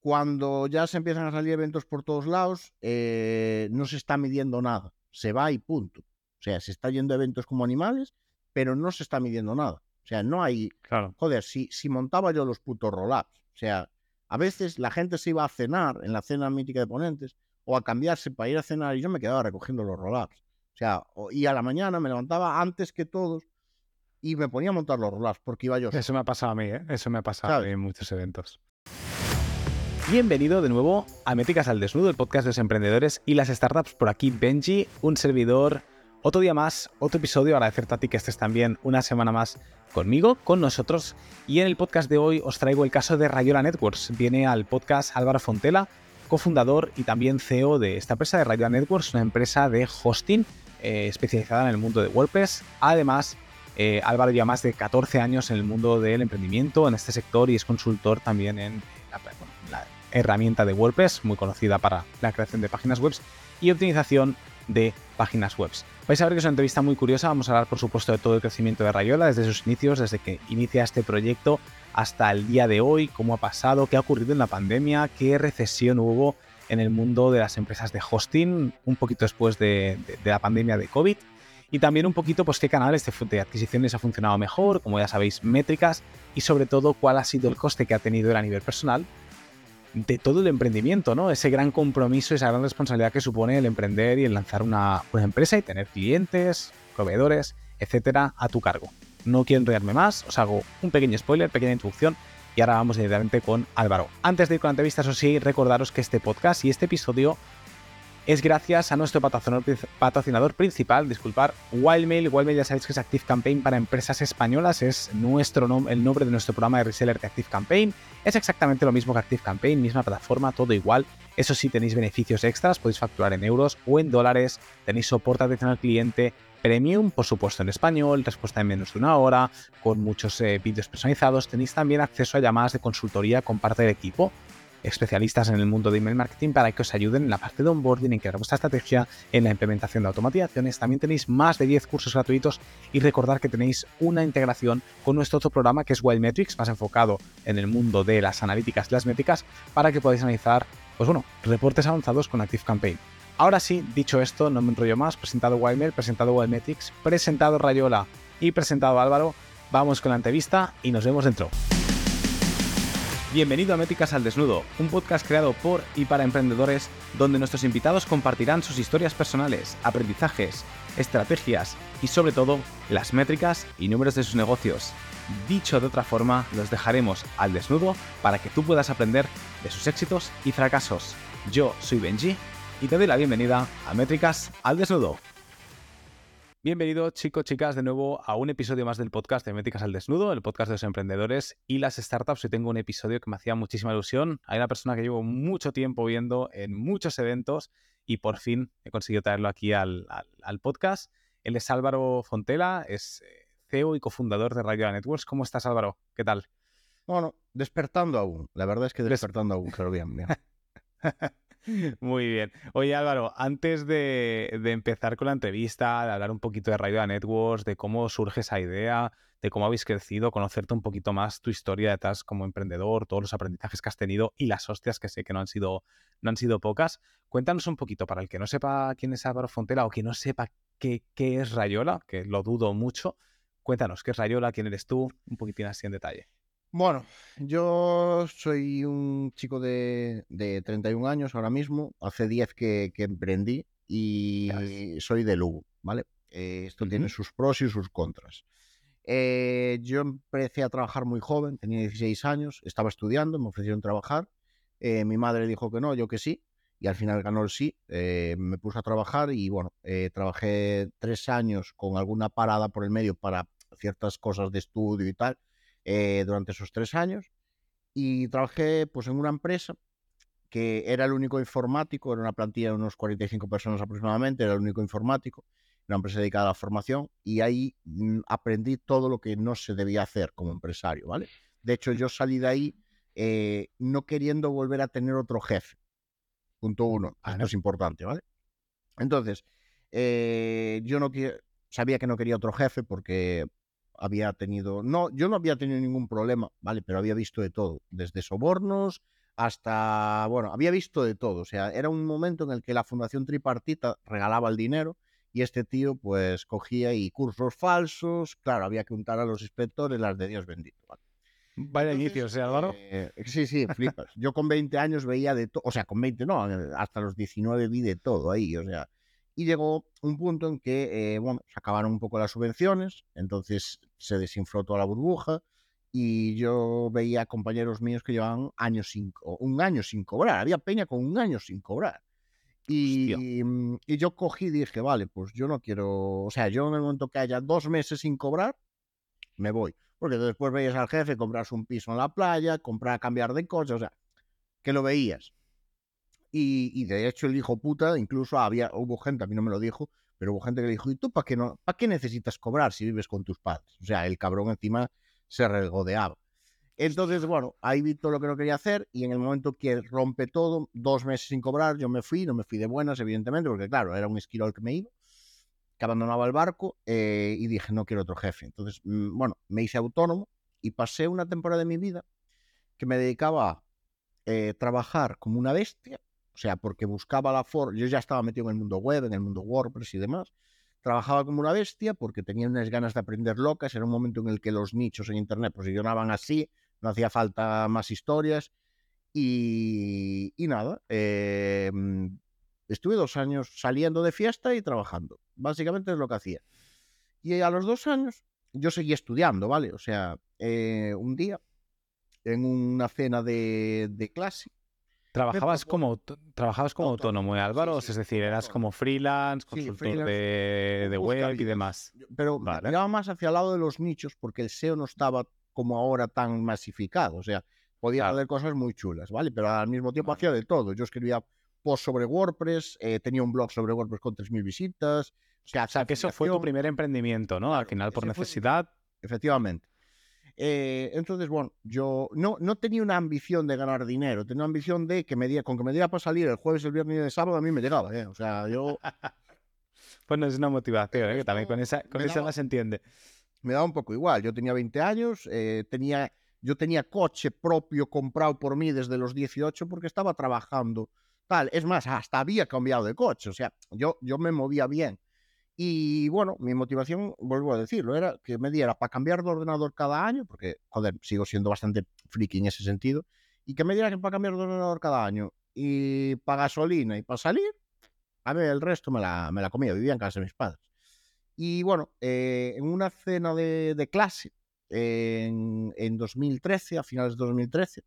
cuando ya se empiezan a salir eventos por todos lados, eh, no se está midiendo nada. Se va y punto. O sea, se está yendo a eventos como animales, pero no se está midiendo nada. O sea, no hay. Claro. Joder, si, si montaba yo los putos roll-ups. O sea, a veces la gente se iba a cenar en la cena mítica de ponentes o a cambiarse para ir a cenar y yo me quedaba recogiendo los roll-ups. O sea, y a la mañana me levantaba antes que todos y me ponía a montar los roll-ups porque iba yo. Eso me ha pasado a mí, ¿eh? Eso me ha pasado a mí en muchos eventos. Bienvenido de nuevo a Métricas al Desnudo, el podcast de los emprendedores y las startups. Por aquí Benji, un servidor. Otro día más, otro episodio. Agradecerte a ti que estés también una semana más conmigo, con nosotros. Y en el podcast de hoy os traigo el caso de Rayola Networks. Viene al podcast Álvaro Fontela, cofundador y también CEO de esta empresa de Rayola Networks, una empresa de hosting eh, especializada en el mundo de WordPress. Además, eh, Álvaro lleva más de 14 años en el mundo del emprendimiento, en este sector, y es consultor también en la, bueno, herramienta de WordPress, muy conocida para la creación de páginas web y optimización de páginas web. Vais a ver que es una entrevista muy curiosa, vamos a hablar por supuesto de todo el crecimiento de Rayola desde sus inicios, desde que inicia este proyecto hasta el día de hoy, cómo ha pasado, qué ha ocurrido en la pandemia, qué recesión hubo en el mundo de las empresas de hosting un poquito después de, la pandemia de COVID y también un poquito pues qué canales de, de adquisiciones ha funcionado mejor, como ya sabéis, métricas y sobre todo cuál ha sido el coste que ha tenido él a nivel personal de todo el emprendimiento, ¿no? Ese gran compromiso, esa gran responsabilidad que supone el emprender y el lanzar una, empresa y tener clientes, proveedores, etcétera, a tu cargo. No quiero enrollarme más, os hago un pequeño spoiler, pequeña introducción y ahora vamos directamente con Álvaro. Antes de ir con la entrevista, eso sí, recordaros que este podcast y este episodio es gracias a nuestro patrocinador, principal, disculpar, Wildmail. Wildmail ya sabéis que es Active Campaign para empresas españolas, es nuestro el nombre de nuestro programa de reseller de Active Campaign. Es exactamente lo mismo que Active Campaign, misma plataforma, todo igual. Eso sí, tenéis beneficios extras, podéis facturar en euros o en dólares, tenéis soporte atención al cliente premium, por supuesto en español, respuesta en menos de una hora, con muchos eh, vídeos personalizados. Tenéis también acceso a llamadas de consultoría con parte del equipo especialistas en el mundo de email marketing para que os ayuden en la parte de onboarding, en crear vuestra estrategia, en la implementación de automatizaciones. También tenéis más de 10 cursos gratuitos y recordar que tenéis una integración con nuestro otro programa que es Wildmetrics, más enfocado en el mundo de las analíticas y las métricas, para que podáis analizar, pues bueno, reportes avanzados con Active Campaign. Ahora sí, dicho esto, no me enrollo más, presentado Wildmail, presentado Wildmetrics, presentado Rayola y presentado Álvaro, vamos con la entrevista y nos vemos dentro. Bienvenido a Métricas al Desnudo, un podcast creado por y para emprendedores donde nuestros invitados compartirán sus historias personales, aprendizajes, estrategias y sobre todo las métricas y números de sus negocios. Dicho de otra forma, los dejaremos al desnudo para que tú puedas aprender de sus éxitos y fracasos. Yo soy Benji y te doy la bienvenida a Métricas al Desnudo. Bienvenido, chicos, chicas, de nuevo a un episodio más del podcast de Métricas al Desnudo, el podcast de los emprendedores y las startups. Hoy tengo un episodio que me hacía muchísima ilusión. Hay una persona que llevo mucho tiempo viendo en muchos eventos y por fin he conseguido traerlo aquí al, al- al podcast. Él es Álvaro Fontela, es eh, CEO y cofundador de Radio Networks. ¿Cómo estás, Álvaro? ¿Qué tal? Bueno, despertando aún. La verdad es que despertando aún, pero bien, bien. Muy bien. Oye Álvaro, antes de, empezar con la entrevista, de hablar un poquito de Radio Networks, de cómo surge esa idea, de cómo habéis crecido, conocerte un poquito más tu historia detrás como emprendedor, todos los aprendizajes que has tenido y las hostias que sé que no han sido, no han sido pocas. Cuéntanos un poquito, para el que no sepa quién es Álvaro Fontela o que no sepa qué, qué es Rayola, que lo dudo mucho, cuéntanos qué es Rayola, quién eres tú, un poquitín así en detalle. Bueno, yo soy un chico de, de 31 años ahora mismo. Hace 10 que, que emprendí y soy de Lugo, ¿vale? Eh, esto tiene Ujú. sus pros y sus contras. Eh, yo empecé a trabajar muy joven, tenía 16 años, estaba estudiando, me ofrecieron trabajar. eh, mi madre dijo que no, yo que sí, y al final ganó el sí. eh, me puse a trabajar y bueno, eh, trabajé tres años con alguna parada por el medio para ciertas cosas de estudio y tal eh, durante esos tres años. Y trabajé pues en una empresa que era el único informático, era una plantilla de unos 45 personas aproximadamente, era el único informático, una empresa dedicada a la formación, y ahí mm, aprendí todo lo que no se debía hacer como empresario, ¿vale? De hecho, yo salí de ahí eh, no queriendo volver a tener otro jefe. Punto uno, Vale. esto es importante, ¿vale? Entonces, eh, yo no sabía que no quería otro jefe porque había tenido, no, yo no había tenido ningún problema, ¿vale? Pero había visto de todo, desde sobornos hasta, bueno, había visto de todo. O sea, era un momento en el que la Fundación Tripartita regalaba el dinero y este tío pues cogía y cursos falsos, claro, había que untar a los inspectores las de Dios bendito. Vaya inicio, ¿sí, Álvaro? Eh, sí, sí, flipas. Yo con 20 años veía de todo, o sea, con 20 no, hasta los 19 vi de todo ahí, o sea, y llegó un punto en que, eh, bueno, se acabaron un poco las subvenciones, entonces se desinfló toda la burbuja y yo veía compañeros míos que llevaban años sin, un año sin cobrar, había peña con un año sin cobrar. Y, mm, y, yo cogí y dije, vale, pues yo no quiero, o sea, yo en el momento que haya dos meses sin cobrar, me voy. Porque después veías al jefe comprarse un piso en la playa, comprar, cambiar de coche, o sea, que lo veías. Y, de hecho el hijo puta, incluso había, hubo gente, a mí no me lo dijo, pero hubo gente que le dijo, ¿y tú para qué, no, para qué necesitas cobrar si vives con tus padres? O sea, el cabrón encima se regodeaba. Entonces, bueno, ahí vi todo lo que no quería hacer y en el momento que rompe todo, dos meses sin cobrar, yo me fui, no me fui de buenas, evidentemente, porque claro, era un esquirol que me iba, que abandonaba el barco eh, y dije, no quiero otro jefe. Entonces, mm, bueno, me hice autónomo y pasé una temporada de mi vida que me dedicaba a eh, trabajar como una bestia o sea, porque buscaba la forma, yo ya estaba metido en el mundo web, en el mundo WordPress y demás, trabajaba como una bestia porque tenía unas ganas de aprender locas, era un momento en el que los nichos en Internet posicionaban así, no hacía falta más historias y, nada, em, estuve dos años saliendo de fiesta y trabajando, básicamente es lo que hacía. Y a los dos años yo seguí estudiando, ¿vale? O sea, eh, un día en una cena de, de clase, Trabajabas como, trabajabas como autónomo, ¿eh, Álvaro? es decir, eras como freelance, consultor de, web y demás. Pero vale. más hacia el lado de los nichos porque el SEO no estaba como ahora tan masificado. O sea, podía hacer cosas muy chulas, ¿vale? Pero al mismo tiempo hacía de todo. Yo escribía post sobre WordPress, eh, tenía un blog sobre WordPress con 3.000 visitas. O sea, que eso fue tu primer emprendimiento, ¿no? al final, por necesidad. efectivamente. Eh, entonces, bueno, yo no, no tenía una ambición de ganar dinero, tenía una ambición de que me diera, con que me diera para salir el jueves, el viernes y el sábado, a mí me llegaba, ¿eh? O sea, yo... pues no es una motivación, ¿eh? también con esa, con esa se entiende. Me daba un poco igual, yo tenía 20 años, eh, tenía, yo tenía coche propio comprado por mí desde los 18 porque estaba trabajando, tal, es más, hasta había cambiado de coche, o sea, yo, yo me movía bien. Y bueno, mi motivación, vuelvo a decirlo, era que me diera para cambiar de ordenador cada año, porque, joder, sigo siendo bastante friki en ese sentido, y que me diera para cambiar de ordenador cada año y para gasolina y para salir, a ver, el resto me la, me la comía, vivía en casa de mis padres. Y bueno, eh, en una cena de, clase en, en 2013, a finales de 2013,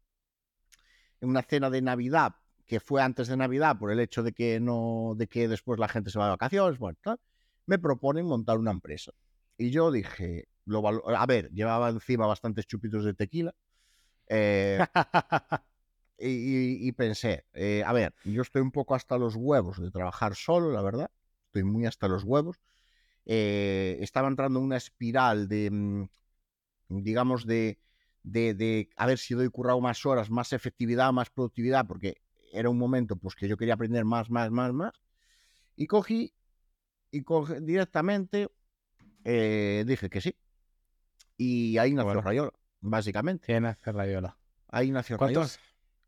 en una cena de Navidad, que fue antes de Navidad por el hecho de que no, de que después la gente se va de vacaciones, bueno, tal, me proponen montar una empresa. Y yo dije, lo a ver, llevaba encima bastantes chupitos de tequila. Eh, y, pensé, eh, a ver, yo estoy un poco hasta los huevos de trabajar solo, la verdad. Estoy muy hasta los huevos. Eh, estaba entrando en una espiral de, mm, digamos, de, de, de haber sido y currado más horas, más efectividad, más productividad, porque era un momento pues que yo quería aprender más, más, más, más. Y cogí y directamente eh, dije que sí. Y ahí nació Rayola, básicamente. ¿Quién nace Rayola? Ahí nació ¿Cuántos,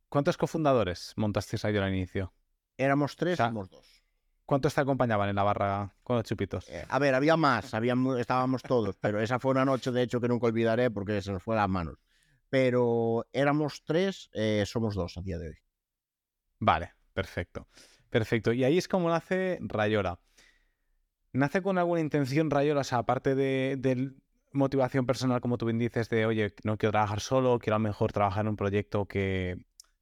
¿Cuántos cofundadores montasteis Rayola al inicio? Éramos tres, somos dos. ¿Cuántos te acompañaban en la barra con los chupitos? Eh, a ver, había más, estábamos todos, pero esa fue una noche, de hecho, que nunca olvidaré porque se nos fue las manos. Pero éramos tres, eh, somos dos a día de hoy. Vale, perfecto. Perfecto. Y ahí es como nace Rayola. ¿Nace con alguna intención, Rayola? O sea, aparte de, motivación personal, como tú bien dices, de, oye, no quiero trabajar solo, quiero a lo mejor trabajar en un proyecto que,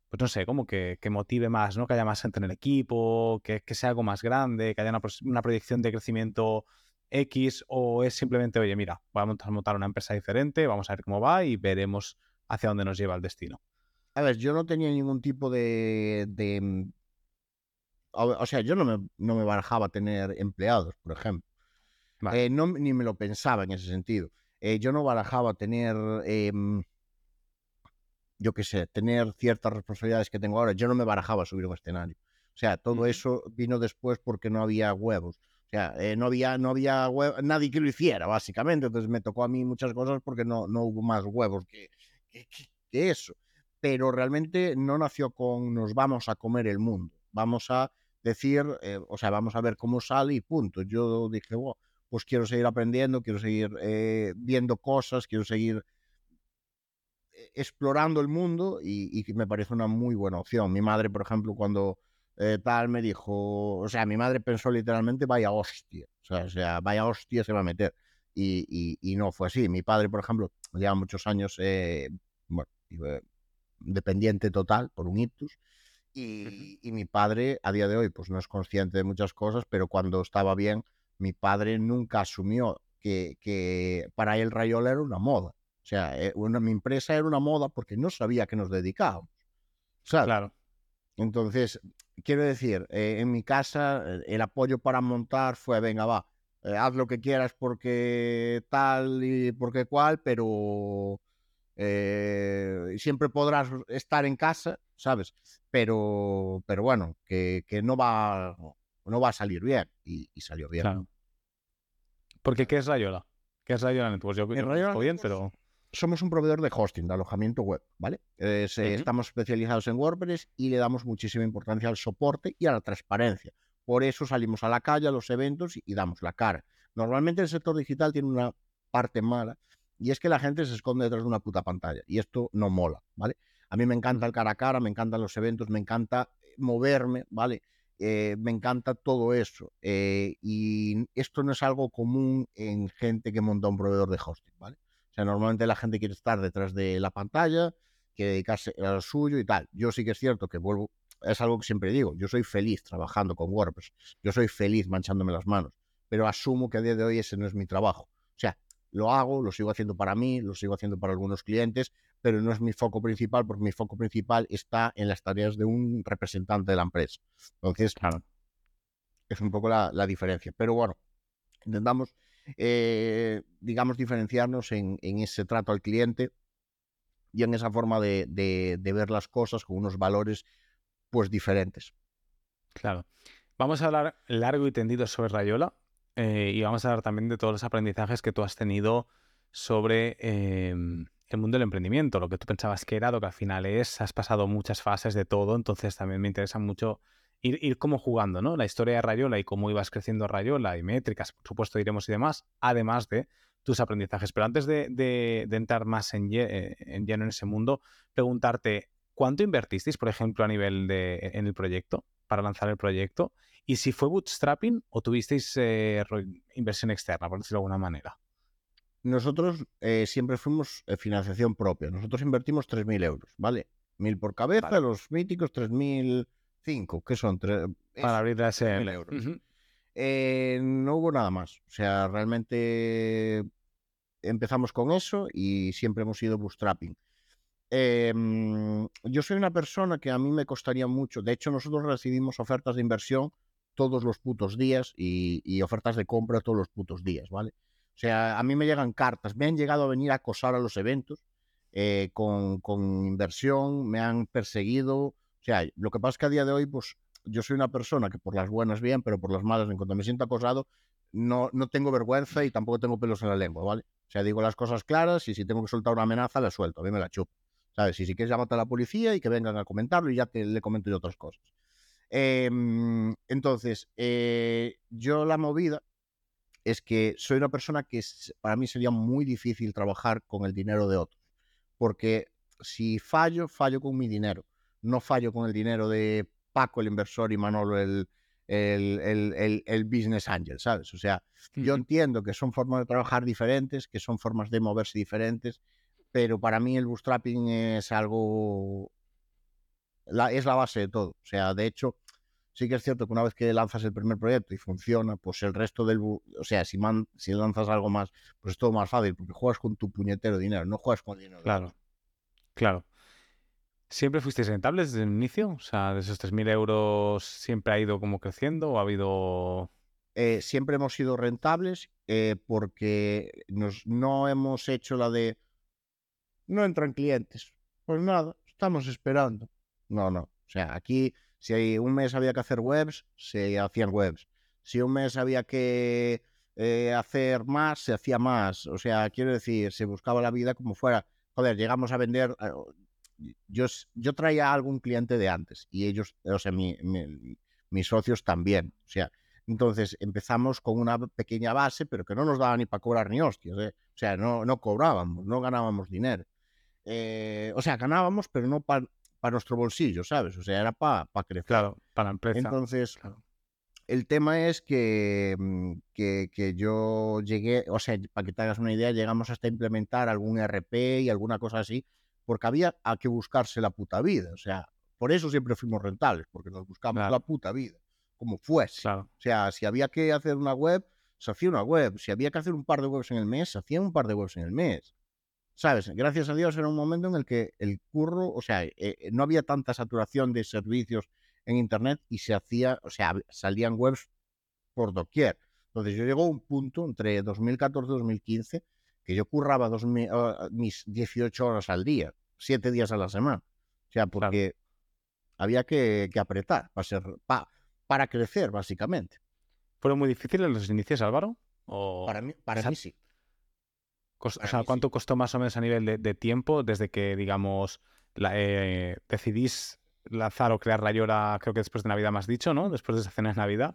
pues no sé, como que, motive más, ¿no? Que haya más gente en el equipo, que, sea algo más grande, que haya una, proyección de crecimiento X, o es simplemente, oye, mira, vamos a montar una empresa diferente, vamos a ver cómo va y veremos hacia dónde nos lleva el destino. A ver, yo no tenía ningún tipo de, o sea, yo no me, no me barajaba tener empleados, por ejemplo. Eh, no, ni me lo pensaba en ese sentido. Eh, yo no barajaba tener, em, yo qué sé, tener ciertas responsabilidades que tengo ahora. Yo no me barajaba subir un escenario. O sea, todo eso vino después porque no había huevos. O sea, eh, no había, no había nadie que lo hiciera, básicamente. Entonces me tocó a mí muchas cosas porque no, no hubo más huevos que, que, que eso. pero realmente no nació con nos vamos a comer el mundo, vamos a decir, eh, o sea, vamos a ver cómo sale y punto. Yo dije, pues quiero seguir aprendiendo, quiero seguir eh, viendo cosas, quiero seguir eh, explorando el mundo y, me parece una muy buena opción. Mi madre, por ejemplo, cuando tal me dijo, o sea, mi madre pensó literalmente, vaya hostia, o sea, vaya hostia se va a meter. Y, no fue así. Mi padre, por ejemplo, lleva muchos años, dependiente total por un ictus. Y, mi padre a día de hoy pues no es consciente de muchas cosas, pero cuando estaba bien, mi padre nunca asumió que, que para él Rayola era una moda. O sea, eh, una, mi empresa era una moda porque no sabía que nos dedicábamos. Claro. Entonces, quiero decir, eh, en mi casa eh, el apoyo para montar fue, venga, va, haz lo que quieras porque tal y porque cual, pero eh, siempre podrás estar en casa, ¿sabes? Pero, pero bueno, que, que no, va, no va a salir bien. Y, salió bien. Claro. Porque, ¿qué es Rayola? ¿Qué es Rayola Networks? Yo, yo bien, pero... Somos un proveedor de hosting, de alojamiento web, ¿vale? Estamos especializados en WordPress y le damos muchísima importancia al soporte y a la transparencia. Por eso salimos a la calle, a los eventos y damos la cara. Normalmente el sector digital tiene una parte mala y es que la gente se esconde detrás de una puta pantalla. Y esto no mola, ¿vale? A mí me encanta el cara a cara, me encantan los eventos, me encanta eh, moverme, ¿vale? Eh, me encanta todo eso. Eh, y esto no es algo común en gente que monta un proveedor de hosting, ¿vale? O sea, normalmente la gente quiere estar detrás de la pantalla, quiere dedicarse a lo suyo y tal. Yo sí que es cierto que vuelvo, es algo que siempre digo, yo soy feliz trabajando con WordPress, yo soy feliz manchándome las manos, pero asumo que a día de hoy ese no es mi trabajo. O sea, lo hago, lo sigo haciendo para mí, lo sigo haciendo para algunos clientes, pero no es mi foco principal porque mi foco principal está en las tareas de un representante de la empresa. Entonces, claro. es un poco la, diferencia. Pero bueno, intentamos, eh, digamos, diferenciarnos en, ese trato al cliente y en esa forma de, de ver las cosas con unos valores pues diferentes. Claro. Vamos a hablar largo y tendido sobre Rayola, eh, y vamos a hablar también de todos los aprendizajes que tú has tenido sobre em, el mundo del emprendimiento, lo que tú pensabas que era, lo que al final es, has pasado muchas fases de todo, entonces también me interesa mucho ir, ir como jugando, ¿no? La historia de Rayola y cómo ibas creciendo Rayola y métricas, por supuesto, diremos y demás, además de tus aprendizajes. Pero antes de, entrar más en, eh, en, lleno en ese mundo, preguntarte, ¿cuánto invertisteis, por ejemplo, a nivel de, en el proyecto, para lanzar el proyecto? Y si fue bootstrapping o tuvisteis eh, inversión externa, por decirlo de alguna manera. Nosotros eh, siempre fuimos eh, financiación propia. Nosotros invertimos 3.000 euros, ¿vale? 1.000 por cabeza, los míticos 3.005, que son Para abrir la SM. euros. no hubo nada más. O sea, realmente empezamos con eso y siempre hemos ido bootstrapping. Em, yo soy una persona que a mí me costaría mucho. De hecho, nosotros recibimos ofertas de inversión todos los putos días y, ofertas de compra todos los putos días, ¿vale? O sea, a mí me llegan cartas, me han llegado a venir a acosar a los eventos eh, con, inversión, me han perseguido. O sea, lo que pasa es que a día de hoy, pues yo soy una persona que por las buenas bien, pero por las malas, en cuanto me siento acosado, no, no tengo vergüenza y tampoco tengo pelos en la lengua, ¿vale? O sea, digo las cosas claras y si tengo que soltar una amenaza, la suelto, a mí me la chupo. ¿Sabes? Y si quieres llamarte a la policía y que vengan a comentarlo y ya te le comento yo otras cosas. Em, entonces, eh, yo la movida es que soy una persona que para mí sería muy difícil trabajar con el dinero de otros, porque si fallo, fallo con mi dinero, no fallo con el dinero de Paco el inversor y Manolo el, el, el, business angel, ¿sabes? O sea, yo entiendo que son formas de trabajar diferentes, que son formas de moverse diferentes, pero para mí el bootstrapping es algo, la, es la base de todo. O sea, de hecho, sí que es cierto que una vez que lanzas el primer proyecto y funciona, pues el resto del... O sea, si, man, si lanzas algo más, pues es todo más fácil, porque juegas con tu puñetero dinero, no juegas con dinero. Claro, claro. ¿Siempre fuisteis rentables desde el inicio? O sea, de esos 3.000 euros siempre ha ido como creciendo o ha habido... Eh, siempre hemos sido rentables eh, porque nos, no hemos hecho la de... No entran clientes. Pues nada, estamos esperando. No, no. O sea, aquí si un mes había que hacer webs, se hacían webs. Si un mes había que eh, hacer más, se hacía más. O sea, quiero decir, se buscaba la vida como fuera. Joder, llegamos a vender. Eh, yo, yo traía algún cliente de antes y ellos, o sea, mis socios también. O sea, entonces empezamos con una pequeña base, pero que no nos daba ni para cobrar ni hostias. ¿eh? O sea, no, no cobrábamos, no ganábamos dinero. O sea, ganábamos, pero no para nuestro bolsillo, ¿sabes? O sea, era para crecer. Claro, para la empresa. Entonces, el tema es que, mm, que, que, yo llegué, o sea, para que te hagas una idea, llegamos hasta implementar algún RP y alguna cosa así, porque había a que buscarse la puta vida. O sea, por eso siempre fuimos rentables, porque nos buscamos la puta vida, como fuese. O sea, si había que hacer una web, se hacía una web. Si había que hacer un par de webs en el mes, se hacía un par de webs en el mes. ¿Sabes? Gracias a Dios era un momento en el que el curro, o sea, eh, no había tanta saturación de servicios en Internet y se hacía, o sea, salían webs por doquier. Entonces yo llegó a un punto entre 2014 y 2015 que yo curraba dos, ah, mis 18 horas al día, 7 días a la semana. O sea, porque había que, apretar para, ser, para crecer, básicamente. ¿Fueron muy difíciles los inicios, Álvaro? ¿O... Para mí, para mí sí. O sea, ¿cuánto costó más o menos a nivel de, tiempo desde que, digamos, eh, decidís lanzar o crear Rayora, creo que después de Navidad has dicho, ¿no? Después de esa cena de Navidad.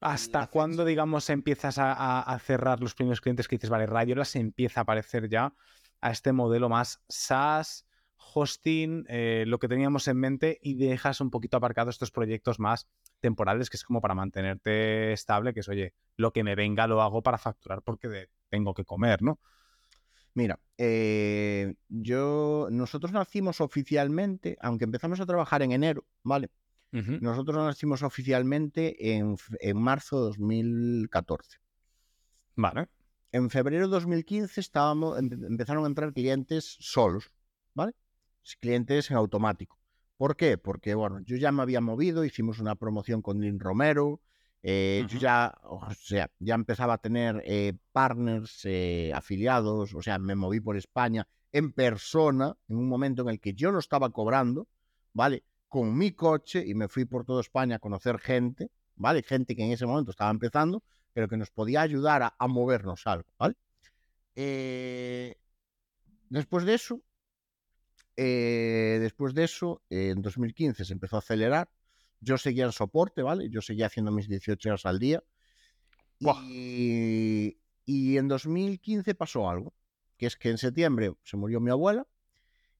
¿Hasta cuándo, digamos, empiezas a, cerrar los primeros clientes que dices, vale, Rayora se empieza a parecer ya a este modelo más SaaS, hosting, eh, lo que teníamos en mente y dejas un poquito aparcado estos proyectos más temporales, que es como para mantenerte estable, que es, oye, lo que me venga lo hago para facturar porque tengo que comer, ¿no? Mira, eh, yo, nosotros nacimos oficialmente, aunque empezamos a trabajar en enero, ¿vale? Nosotros nacimos oficialmente en, marzo de 2014. Vale. En febrero de 2015 estábamos, empezaron a entrar clientes solos, ¿vale? Clientes en automático. ¿Por qué? Porque, bueno, yo ya me había movido, hicimos una promoción con Lin Romero, eh, yo ya, o sea, ya empezaba a tener eh, partners, eh, afiliados, o sea, me moví por España en persona, en un momento en el que yo no estaba cobrando, ¿vale? Con mi coche y me fui por toda España a conocer gente, ¿vale? Gente que en ese momento estaba empezando, pero que nos podía ayudar a, a movernos algo, ¿vale? después de eso, después de eso, en 2015 se empezó a acelerar, yo seguía en soporte, ¿vale? Yo seguía haciendo mis 18 horas al día. Y, en 2015 pasó algo, que es que en septiembre se murió mi abuela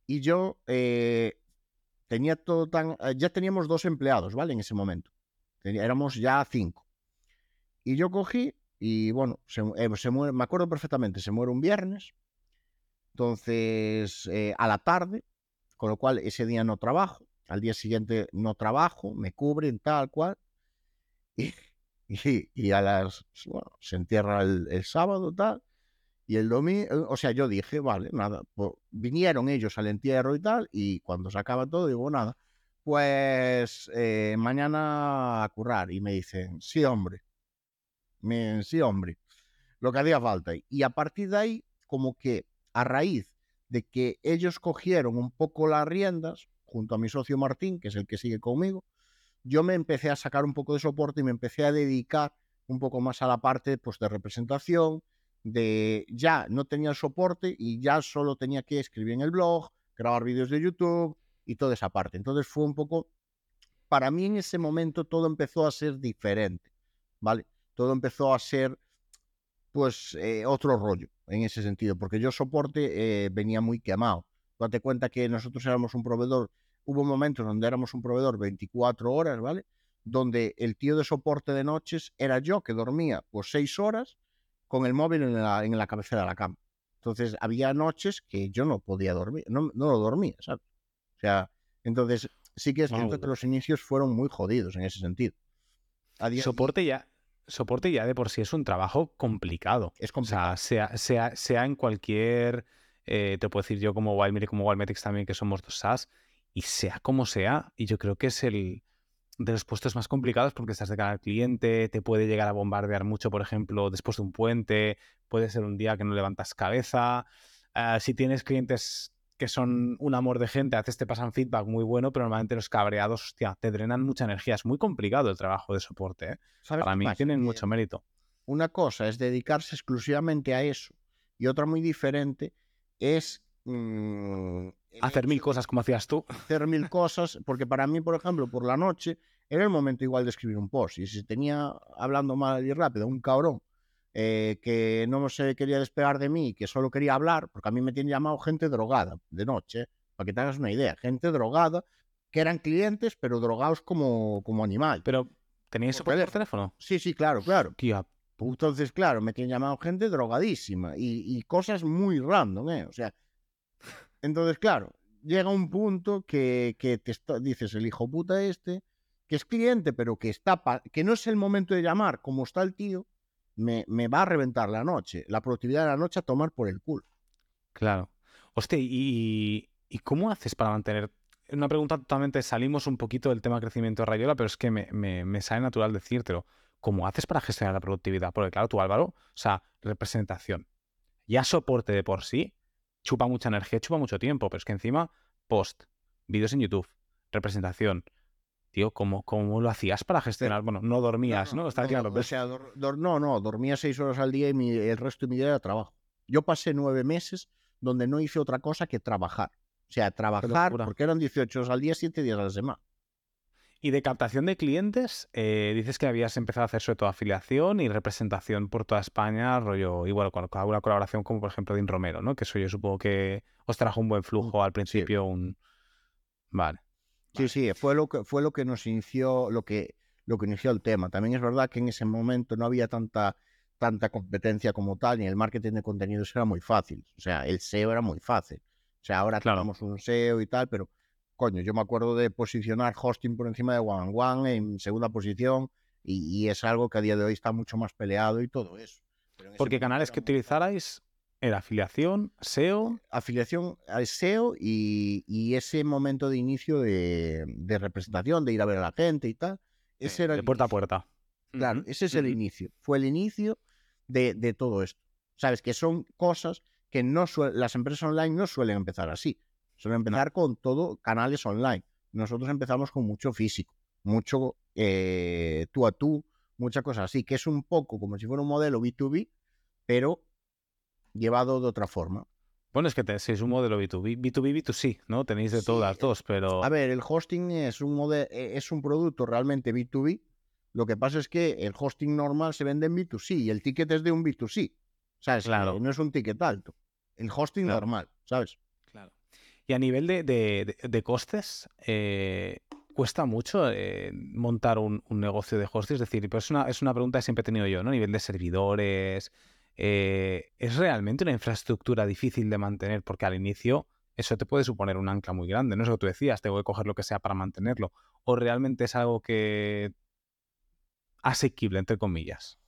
y yo eh, tenía todo tan... Eh, ya teníamos dos empleados, ¿vale? En ese momento. éramos ya cinco. Y yo cogí y bueno, se, eh, muere, me acuerdo perfectamente, se muere un viernes. Entonces, a la tarde, con lo cual ese día no trabajo al día siguiente no trabajo, me cubren tal cual, y, y, a las, bueno, se entierra el, sábado tal, y el domingo, o sea, yo dije, vale, nada, pues, vinieron ellos al entierro y tal, y cuando se acaba todo, digo, nada, pues eh, mañana a currar, y me dicen, sí, hombre, me, sí, hombre, lo que hacía falta. Y a partir de ahí, como que a raíz de que ellos cogieron un poco las riendas, junto a mi socio Martín, que es el que sigue conmigo, yo me empecé a sacar un poco de soporte y me empecé a dedicar un poco más a la parte pues, de representación, de ya no tenía el soporte y ya solo tenía que escribir en el blog, grabar vídeos de YouTube y toda esa parte. Entonces fue un poco, para mí en ese momento todo empezó a ser diferente, ¿vale? Todo empezó a ser pues eh, otro rollo en ese sentido, porque yo soporte eh, venía muy quemado. Date cuenta que nosotros éramos un proveedor, hubo momentos donde éramos un proveedor 24 horas, ¿vale? Donde el tío de soporte de noches era yo que dormía pues seis horas con el móvil en la, en la cabecera de la cama. Entonces había noches que yo no podía dormir, no, no lo dormía, ¿sabes? O sea, entonces sí que es cierto que los inicios fueron muy jodidos en ese sentido. soporte ya, soporte ya de por sí es un trabajo complicado. Es complicado. O sea, sea, sea, sea en cualquier eh, te puedo decir yo como Wildmetrics y como Wildmetrics también, que somos dos SaaS, y sea como sea, y yo creo que es el de los puestos más complicados porque estás de cara al cliente, te puede llegar a bombardear mucho, por ejemplo, después de un puente, puede ser un día que no levantas cabeza. Ah, si tienes clientes que son un amor de gente, a veces te pasan feedback muy bueno, pero normalmente los cabreados, hostia, te drenan mucha energía. Es muy complicado el trabajo de soporte. ¿eh? Para mí tienen mucho mérito. Una cosa es dedicarse exclusivamente a eso y otra muy diferente es mm, Hacer mil cosas como hacías tú. hacer mil cosas, porque para mí, por ejemplo, por la noche era el momento igual de escribir un post. Y si tenía, hablando mal y rápido, un cabrón eh, que no se quería despegar de mí, que solo quería hablar, porque a mí me tienen llamado gente drogada de noche, para que te hagas una idea, gente drogada, que eran clientes, pero drogados como, como animal. Pero, ¿teníais soporte por teléfono? Sí, sí, claro, claro. Tía, Entonces, claro, me tienen llamado gente drogadísima y, cosas muy random, ¿eh? O sea, entonces, claro, llega un punto que, que te dices, el hijo puta este, que es cliente, pero que está pa- que no es el momento de llamar, como está el tío, me, me va a reventar la noche, la productividad de la noche a tomar por el culo. Claro. Hostia, ¿y, ¿y cómo haces para mantener? Una pregunta totalmente, salimos un poquito del tema crecimiento de Rayola, pero es que me, me, me sale natural decírtelo. ¿Cómo haces para gestionar la productividad? Porque claro, tú Álvaro, o sea, representación. Ya soporte de por sí, chupa mucha energía, chupa mucho tiempo, pero es que encima, post, vídeos en YouTube, representación. Tío, ¿cómo, cómo lo hacías para gestionar? Bueno, no dormías, ¿no? Está claro. O pero- sea, dor- dor- no, no, dormía seis horas al día y mi- el resto de mi día era trabajo. Yo pasé nueve meses donde no hice otra cosa que trabajar. O sea, trabajar, porque eran 18 horas al día, 7 días a la semana. Y de captación de clientes, eh, dices que habías empezado a hacer sobre todo afiliación y representación por toda España, rollo, igual con con alguna colaboración como por ejemplo Din Romero, ¿no? Que eso yo supongo que os trajo un buen flujo al principio, un... Vale. Sí, sí, fue lo que fue lo que nos inició, lo que, lo que inició el tema. También es verdad que en ese momento no había tanta, tanta competencia como tal, y el marketing de contenidos era muy fácil. O sea, el SEO era muy fácil. O sea, ahora Claro. tenemos un SEO y tal, pero coño, yo me acuerdo de posicionar hosting por encima de One One en segunda posición, y, y es algo que a día de hoy está mucho más peleado y todo eso. Pero Porque canales que utilizarais era afiliación, SEO, afiliación al SEO y, y ese momento de inicio de, de representación, de ir a ver a la gente y tal. Ese era de puerta a puerta. Claro, ese es el inicio. Fue el inicio de, de todo esto. Sabes que son cosas que no las empresas online no suelen empezar así. Suelen empezar con todo canales online. Nosotros empezamos con mucho físico, mucho eh, tú a tú, muchas cosas así, que es un poco como si fuera un modelo B2B, pero llevado de otra forma. Bueno, es que te, sois un modelo B2B, B2B, B2C, ¿no? Tenéis de Sí, todas eh, dos, pero... A ver, el hosting es un, mode- eh, es un producto realmente B2B. Lo que pasa es que el hosting normal se vende en B2C y el ticket es de un B2C. ¿Sabes? Claro. No es un ticket alto. El hosting Claro. normal, ¿sabes? Y a nivel de, de- costes, eh, ¿cuesta mucho eh, montar un, un negocio de hosting? Es decir, pues es, una, es una pregunta que siempre he tenido yo, ¿no? A nivel de servidores, eh, ¿es realmente una infraestructura difícil de mantener? Porque al inicio eso te puede suponer un ancla muy grande, ¿no? Es lo que tú decías, tengo que coger lo que sea para mantenerlo. ¿O realmente es algo que asequible, entre comillas?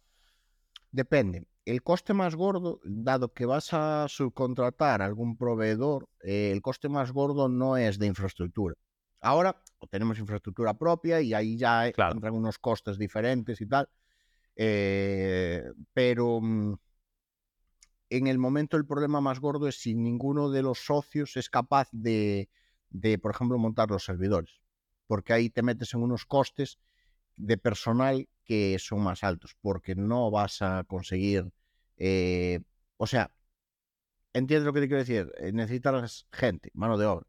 Depende. El coste más gordo, dado que vas a subcontratar a algún proveedor, eh, el coste más gordo no es de infraestructura. Ahora tenemos infraestructura propia y ahí ya eh, Claro. entran unos costes diferentes y tal. Eh, pero mm, en el momento el problema más gordo es si ninguno de los socios es capaz de, de, por ejemplo, montar los servidores. Porque ahí te metes en unos costes de personal que son más altos, porque no vas a conseguir, eh, o sea, entiendes lo que te quiero decir, Eh, necesitas gente, mano de obra,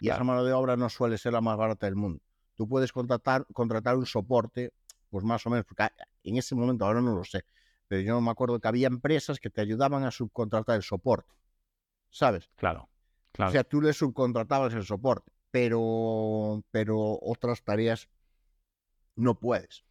y esa mano de obra no suele ser la más barata del mundo. Tú puedes contratar, contratar un soporte, pues más o menos, porque a- en ese momento ahora no lo sé, pero yo me acuerdo que había empresas que te ayudaban a subcontratar el soporte, ¿sabes? Claro, claro. O sea, tú le subcontratabas el soporte, pero, pero otras tareas no puedes.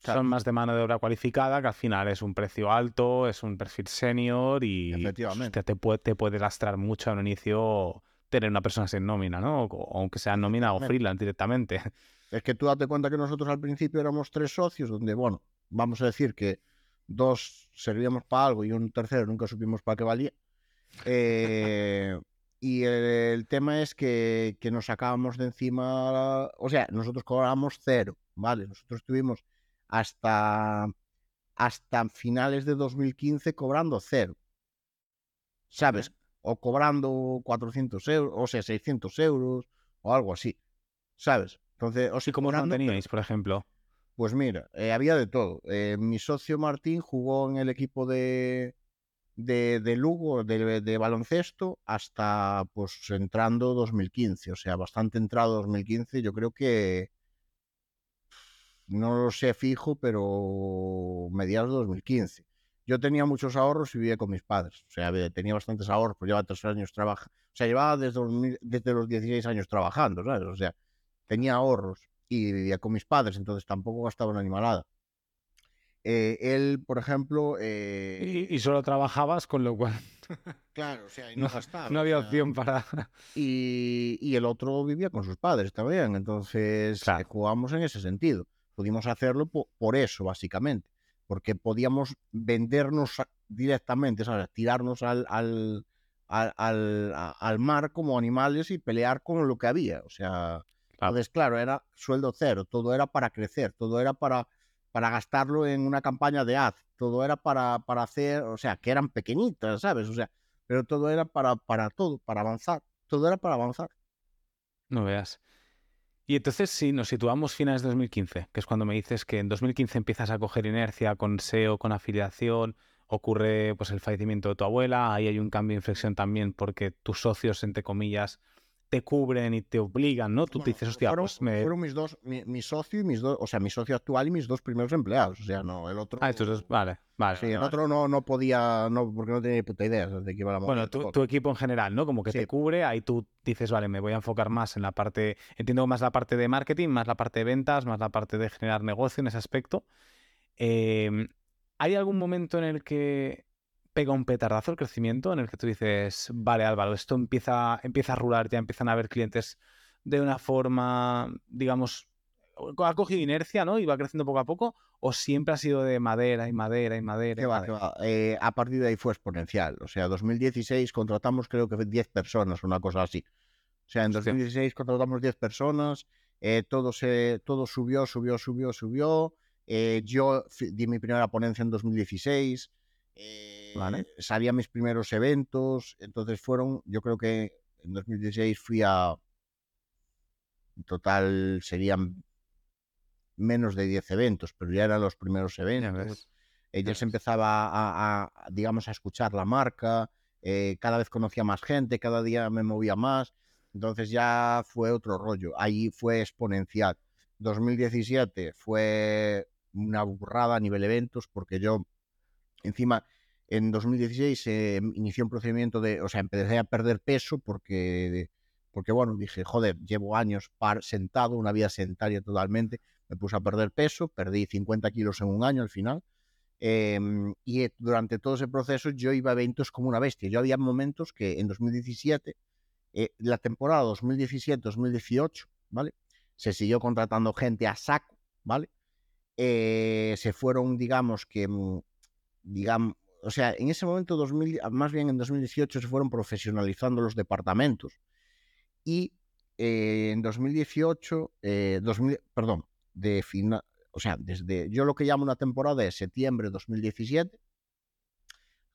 Son más de mano de obra cualificada, que al final es un precio alto, es un perfil senior y Efectivamente. hostia, te, puede, te puede lastrar mucho un inicio tener una persona sin nómina, ¿no? O, aunque sea nómina o freelance directamente. Es que tú date cuenta que nosotros al principio éramos tres socios, donde, bueno, vamos a decir que dos servíamos para algo y un tercero nunca supimos para qué valía. Eh, y el, el tema es que, que nos sacábamos de encima, o sea, nosotros cobrábamos cero, ¿vale? Nosotros estuvimos hasta, hasta finales de 2015 cobrando cero, ¿sabes? O cobrando 400 euros, o sea, 600 euros o algo así, ¿sabes? Entonces, o ¿Y sea, cómo cobrando, manteníais, por ejemplo? pues mira, eh, había de todo. Eh, mi socio Martín jugó en el equipo de, de, de Lugo, de, de baloncesto, hasta pues entrando 2015. O sea, bastante entrado 2015. Yo creo que no lo sé fijo, pero mediados de 2015. Yo tenía muchos ahorros y vivía con mis padres. O sea, tenía bastantes ahorros, pues llevaba tres años trabajando. O sea, llevaba desde, desde los 16 años trabajando, ¿sabes? O sea, tenía ahorros y vivía con mis padres, entonces tampoco gastaba una animalada. Eh, él, por ejemplo... Eh... Y, y, solo trabajabas, con lo cual... claro, o sea, y no, gastaba. No había opción para... Y, y, el otro vivía con sus padres también, entonces Claro. eh, jugamos en ese sentido. Pudimos hacerlo po- por eso, básicamente, porque podíamos vendernos directamente, ¿sabes? Tirarnos al, al, al, al mar como animales y pelear con lo que había, o sea... Claro. Entonces, claro, era sueldo cero, todo era para crecer, todo era para, para gastarlo en una campaña de ad, todo era para, para hacer, o sea, que eran pequeñitas, ¿sabes? O sea, pero todo era para, para todo, para avanzar, todo era para avanzar. No veas. Y entonces, si nos situamos finales de 2015, que es cuando me dices que en 2015 empiezas a coger inercia con SEO, con afiliación, ocurre pues el fallecimiento de tu abuela, ahí hay un cambio de inflexión también porque tus socios, entre comillas, te cubren y te obligan, ¿no? Tú te dices, hostia, fueron, pues me... fueron mis dos, mi, mi socio y mis dos, o sea, mi socio actual y mis dos primeros empleados, o sea, no, el otro... Ah, estos dos, vale, vale. Sí, vale, el otro no, no podía, no, porque no tenía ni puta idea de qué iba la Bueno, tu, equipo en general, ¿no? Como que Sí. te cubre, ahí tú dices, vale, me voy a enfocar más en la parte, entiendo más la parte de marketing, más la parte de ventas, más la parte de generar negocio en ese aspecto. Em, ¿Hay algún momento en el que pega un petardazo el crecimiento, en el que tú dices, vale, Álvaro, esto empieza, empieza a rular, ya empiezan a haber clientes de una forma, digamos, ha cogido inercia, ¿no? Y va creciendo poco a poco, o siempre ha sido de madera y madera y madera. Que y va, que madera? va. Eh, a partir de ahí fue exponencial. O sea, 2016 contratamos creo que 10 personas, una cosa así. O sea, en Hostia. 2016 contratamos 10 personas, eh, todo, se, todo subió, subió, subió, subió. Eh, yo di mi primera ponencia en 2016. Eh, Vale. Salí a mis primeros eventos. Entonces fueron, yo creo que en 2016 fui a... En total serían menos de 10 eventos, pero ya eran los primeros eventos ella Ya se empezaba a, digamos, a escuchar la marca, eh, cada vez conocía más gente, cada día me movía más, entonces ya fue otro rollo, ahí fue exponencial. 2017 fue una burrada a nivel eventos porque yo, encima, en 2016 se inició un procedimiento de, o sea, empecé a perder peso porque, porque bueno, dije, joder, llevo años par, sentado, una vida sedentaria totalmente, me puse a perder peso, perdí 50 kilos en un año al final. Eh, y eh, durante todo ese proceso yo iba a eventos como una bestia. Yo había momentos que en 2017, eh, la temporada 2017-2018, ¿vale? Se siguió contratando gente a saco, ¿vale? Eh, se fueron, digamos que, mm, digamos, o sea, en ese momento, 2000, más bien en 2018, se fueron profesionalizando los departamentos. Y eh, en 2018, eh, 2000, perdón, de final, o sea, desde yo lo que llamo una temporada de septiembre de 2017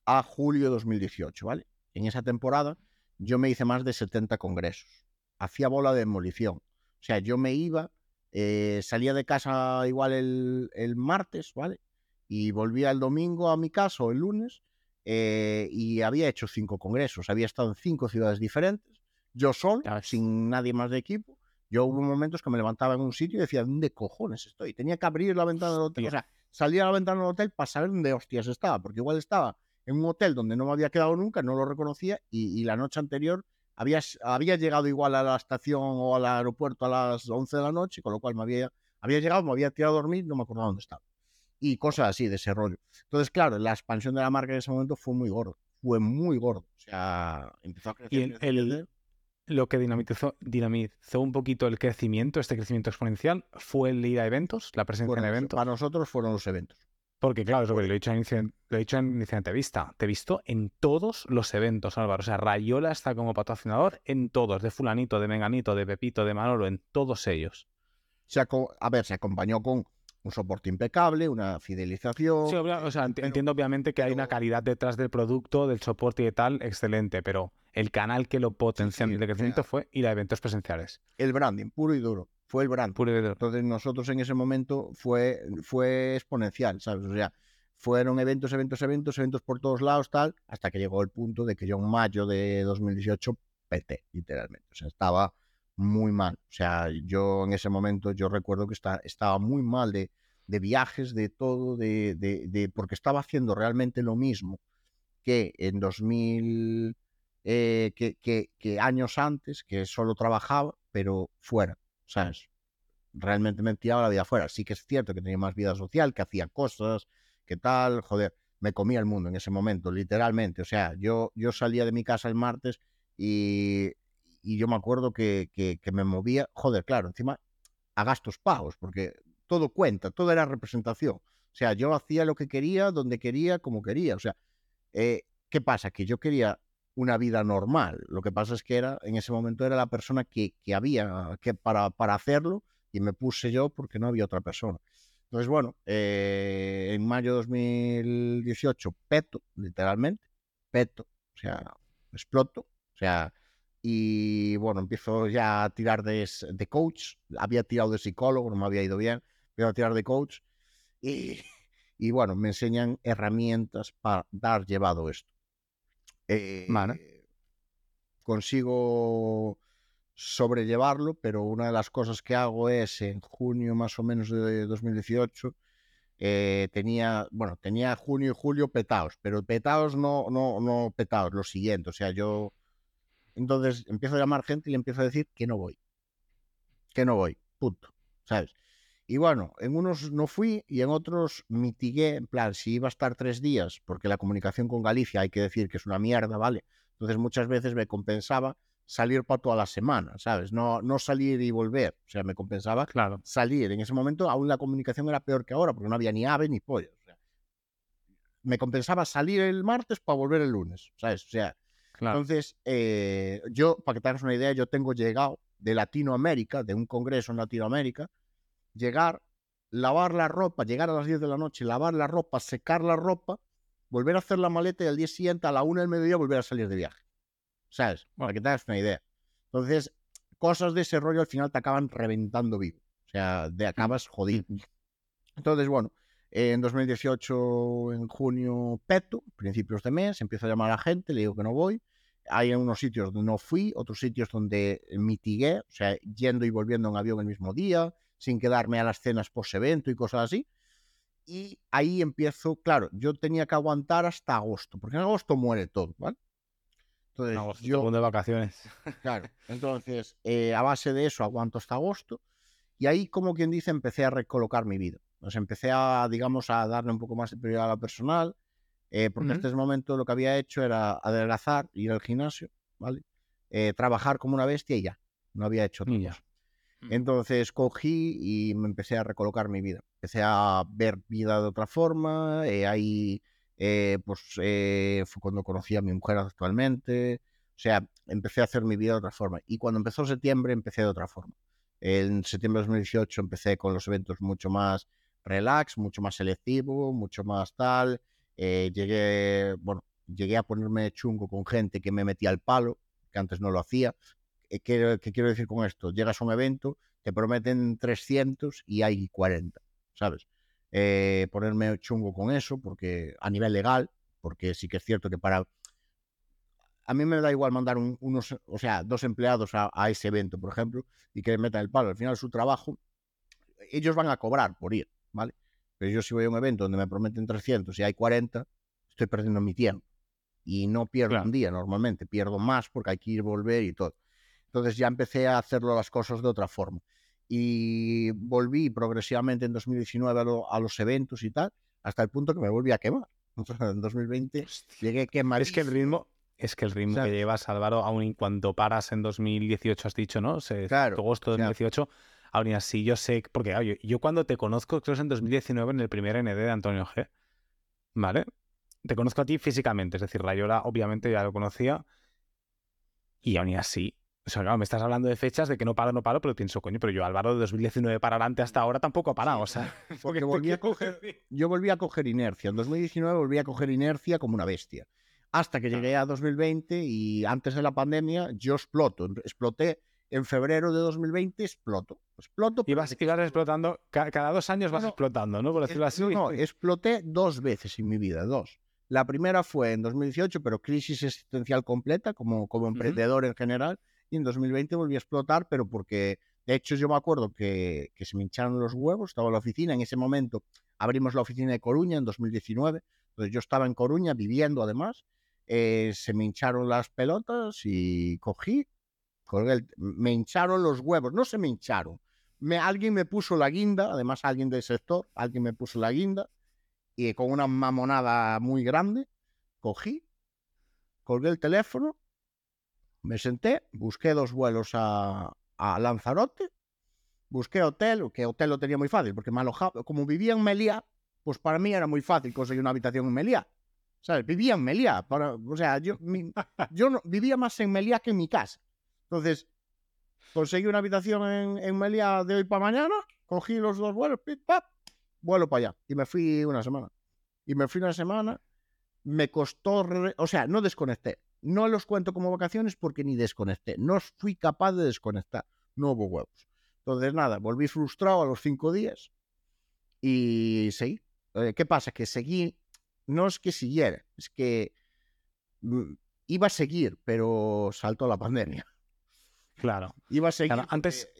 a julio de 2018, ¿vale? En esa temporada yo me hice más de 70 congresos. Hacía bola de demolición. O sea, yo me iba, eh, salía de casa igual el, el martes, ¿vale? Y volvía el domingo a mi casa o el lunes eh, y había hecho cinco congresos. Había estado en cinco ciudades diferentes, yo solo, sin nadie más de equipo. Yo hubo momentos que me levantaba en un sitio y decía, ¿dónde cojones estoy? Tenía que abrir la ventana del hotel. O sea, salir a la ventana del hotel para saber dónde hostias estaba, porque igual estaba en un hotel donde no me había quedado nunca, no lo reconocía, y, y la noche anterior había, había llegado igual a la estación o al aeropuerto a las 11 de la noche, con lo cual me había, había llegado, me había tirado a dormir, no me acordaba dónde estaba. Y cosas así, de ese rollo. Entonces, claro, la expansión de la marca en ese momento fue muy gordo, fue muy gordo. O sea, empezó a crecer. Y el- crecer, el- crecer. Lo que dinamizó, dinamizó un poquito el crecimiento, este crecimiento exponencial, fue el ir a eventos, la presencia en eventos. para nosotros fueron los eventos. Porque, claro, es lo que lo he dicho en inicio, lo he dicho en inicio de entrevista. Te he visto en todos los eventos, Álvaro. O sea, Rayola está como patrocinador en todos, de Fulanito, de Menganito, de Pepito, de Manolo, en todos ellos. Se a ver, se acompañó con un soporte impecable, una fidelización. Sí, o sea, pero- entiendo obviamente que hay una calidad detrás del producto, del soporte y de tal, excelente, pero el canal que lo potenció sí, de o crecimiento fue ir a eventos presenciales. el branding, puro y duro. Fue el branding. Puro y duro. Entonces nosotros en ese momento fue, fue exponencial, ¿sabes? O sea, fueron eventos, eventos, eventos, eventos por todos lados, tal, hasta que llegó el punto de que yo en mayo de 2018 peté, literalmente. O sea, estaba muy mal. O sea, yo en ese momento, yo recuerdo que estaba muy mal de, de viajes, de todo, de, de, porque estaba haciendo realmente lo mismo que en 2000, eh, que, que, que, años antes, que solo trabajaba, pero fuera, ¿sabes? Realmente me tiraba la vida fuera. Sí que es cierto que tenía más vida social, que hacía cosas, que tal, joder, me comía el mundo en ese momento, literalmente. O sea, yo, yo salía de mi casa el martes y, y yo me acuerdo que, que, me movía, joder, claro, encima a gastos pagos, porque todo cuenta, todo era representación. O sea, yo hacía lo que quería, donde quería, como quería. O sea, eh, ¿qué pasa? Que yo quería una vida normal. Lo que pasa es que era, en ese momento era la persona que, que había que para, para hacerlo y me puse yo porque no había otra persona. Entonces, bueno, eh, en mayo de 2018, peto, literalmente, peto, o sea, exploto, o sea, y bueno, empiezo ya a tirar de, de coach, había tirado de psicólogo, no me había ido bien, empiezo a tirar de coach y, y bueno, me enseñan herramientas para dar llevado esto. Eh, Consigo sobrellevarlo, pero una de las cosas que hago es en junio más o menos de 2018 eh, tenía, bueno, tenía junio y julio petados, pero petados no, no, no petados, lo siguiente, o sea, yo entonces empiezo a llamar gente y le empiezo a decir que no voy, que no voy, punto, ¿sabes? Y bueno, en unos no fui y en otros mitigué, en plan, si iba a estar tres días, porque la comunicación con Galicia hay que decir que es una mierda, ¿vale? Entonces muchas veces me compensaba salir para toda la semana, ¿sabes? No, no salir y volver. O sea, me compensaba claro. salir. En ese momento aún la comunicación era peor que ahora, porque no había ni ave ni pollo. O sea, me compensaba salir el martes para volver el lunes, ¿sabes? O sea, claro. entonces, eh, yo, para que te hagas una idea, yo tengo llegado de Latinoamérica, de un congreso en Latinoamérica, llegar, lavar la ropa, llegar a las 10 de la noche, lavar la ropa, secar la ropa, volver a hacer la maleta y al día siguiente a la una del mediodía volver a salir de viaje. ¿sabes? Para que te hagas una idea. Entonces, cosas de ese rollo al final te acaban reventando vivo. O sea, te acabas jodido. Entonces, bueno, en 2018, en junio, peto, principios de mes, empiezo a llamar a la gente, le digo que no voy. Hay unos sitios donde no fui, otros sitios donde mitigué, o sea, yendo y volviendo en avión el mismo día, sin quedarme a las cenas post-evento y cosas así. Y ahí empiezo, claro, yo tenía que aguantar hasta agosto, porque en agosto muere todo, ¿vale? Entonces, yo, de vacaciones. Claro, entonces, eh, a base de eso aguanto hasta agosto y ahí, como quien dice, empecé a recolocar mi vida. Pues empecé a, digamos, a darle un poco más de prioridad a la personal, eh, porque en este momento lo que había hecho era adelgazar, ir al gimnasio, ¿vale? Eh, trabajar como una bestia y ya, no había hecho nada. Mm. Entonces cogí y me empecé a recolocar mi vida. Empecé a ver vida de otra forma, ahí eh, pues eh, fue cuando conocí a mi mujer actualmente. O sea, empecé a hacer mi vida de otra forma. Y cuando empezó septiembre, empecé de otra forma. En septiembre de 2018 empecé con los eventos mucho más relax, mucho más selectivo, mucho más tal. Eh, llegué, bueno, llegué a ponerme chungo con gente que me metía al palo, que antes no lo hacía. ¿Qué, ¿Qué, quiero decir con esto? Llegas a un evento, te prometen 300 y hay 40, ¿sabes? eh, ponerme chungo con eso, porque a nivel legal, porque sí que es cierto que para... A mí me da igual mandar un, unos, o sea, dos empleados a, a, ese evento, por ejemplo, y que metan el palo. Al final su trabajo, ellos van a cobrar por ir, ¿vale? Pero yo si voy a un evento donde me prometen 300 y hay 40, estoy perdiendo mi tiempo. Y no pierdo claro. un día normalmente, pierdo más porque hay que ir, volver y todo. Entonces ya empecé a hacerlo las cosas de otra forma y volví progresivamente en 2019 a, lo, a, los eventos y tal, hasta el punto que me volví a quemar. en 2020 llegué a quemar. Es que el ritmo, es que el ritmo o sea, que llevas, Álvaro, aún en cuanto paras en 2018, has dicho, ¿no? Se, claro, agosto de 2018, claro. Aún así yo sé, porque oye, yo cuando te conozco, creo que es en 2019, en el primer ND de Antonio G, ¿vale? Te conozco a ti físicamente, es decir, Rayola obviamente ya lo conocía, y aún así o sea, claro, me estás hablando de fechas de que no paro, no paro, pero pienso, coño, pero yo Álvaro de 2019 para adelante hasta ahora tampoco ha parado, o sea. Porque volví a coger, yo volví a coger inercia. En 2019 volví a coger inercia como una bestia. Hasta que llegué a 2020 y antes de la pandemia yo exploto. Exploté en febrero de 2020 exploto. Exploto. Y vas, explotando, cada dos años vas explotando, ¿no? Por decirlo así. No, exploté dos veces en mi vida, dos. La primera fue en 2018, pero crisis existencial completa como, como emprendedor en general. Y en 2020 volví a explotar, pero porque, de hecho, yo me acuerdo que, que se me hincharon los huevos, estaba en la oficina, en ese momento abrimos la oficina de Coruña en 2019, entonces yo estaba en Coruña viviendo además, eh, se me hincharon las pelotas y cogí, me hincharon los huevos, no se me hincharon, alguien me puso la guinda, además alguien del sector, alguien me puso la guinda y con una mamonada muy grande, cogí, colgué el teléfono, me senté, busqué dos vuelos a, Lanzarote, busqué hotel, que hotel lo tenía muy fácil, porque me alojaba, como vivía en Meliá, pues para mí era muy fácil conseguir una habitación en Meliá. ¿Sabes? Vivía en Meliá. Para, o sea, yo, yo no, vivía más en Meliá que en mi casa. Entonces, conseguí una habitación en, en Meliá de hoy para mañana, cogí los dos vuelos, pip, pap, vuelo para allá. Y me fui una semana. Y me fui una semana, me costó, o sea, no desconecté. No los cuento como vacaciones porque ni desconecté. No fui capaz de desconectar. No hubo huevos. Entonces, nada, volví frustrado a los cinco días y seguí. Eh, ¿Qué pasa? Que seguí, no es que siguiera, es que mm, iba a seguir, pero saltó la pandemia. Claro. Iba a seguir. antes.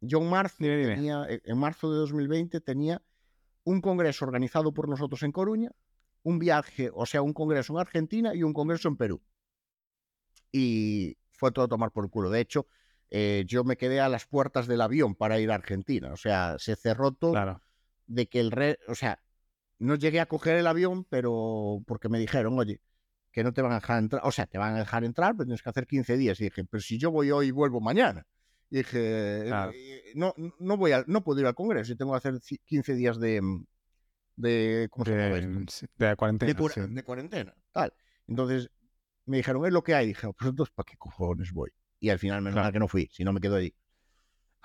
Yo en marzo, eh, en marzo de 2020 tenía un congreso organizado por nosotros en Coruña, un viaje, o sea, un congreso en Argentina y un congreso en Perú. Y fue todo a tomar por culo. De hecho, eh, yo me quedé a las puertas del avión para ir a Argentina. O sea, se cerró todo de que el rey, o sea, no llegué a coger el avión, pero porque me dijeron, oye, que no te van a dejar entrar, o sea, te van a dejar entrar, pero tienes que hacer 15 días. Y dije, pero si yo voy hoy y vuelvo mañana. Y dije, eh, no, no, voy a, no puedo ir al Congreso y tengo que hacer 15 días de, mm, de, ¿cómo se llama de, cuarentena. De, cuarentena, tal. Entonces me dijeron, es lo que hay. Y dije, pues entonces, ¿para qué cojones voy? Y al final, menos mal que no fui, si no me quedo allí.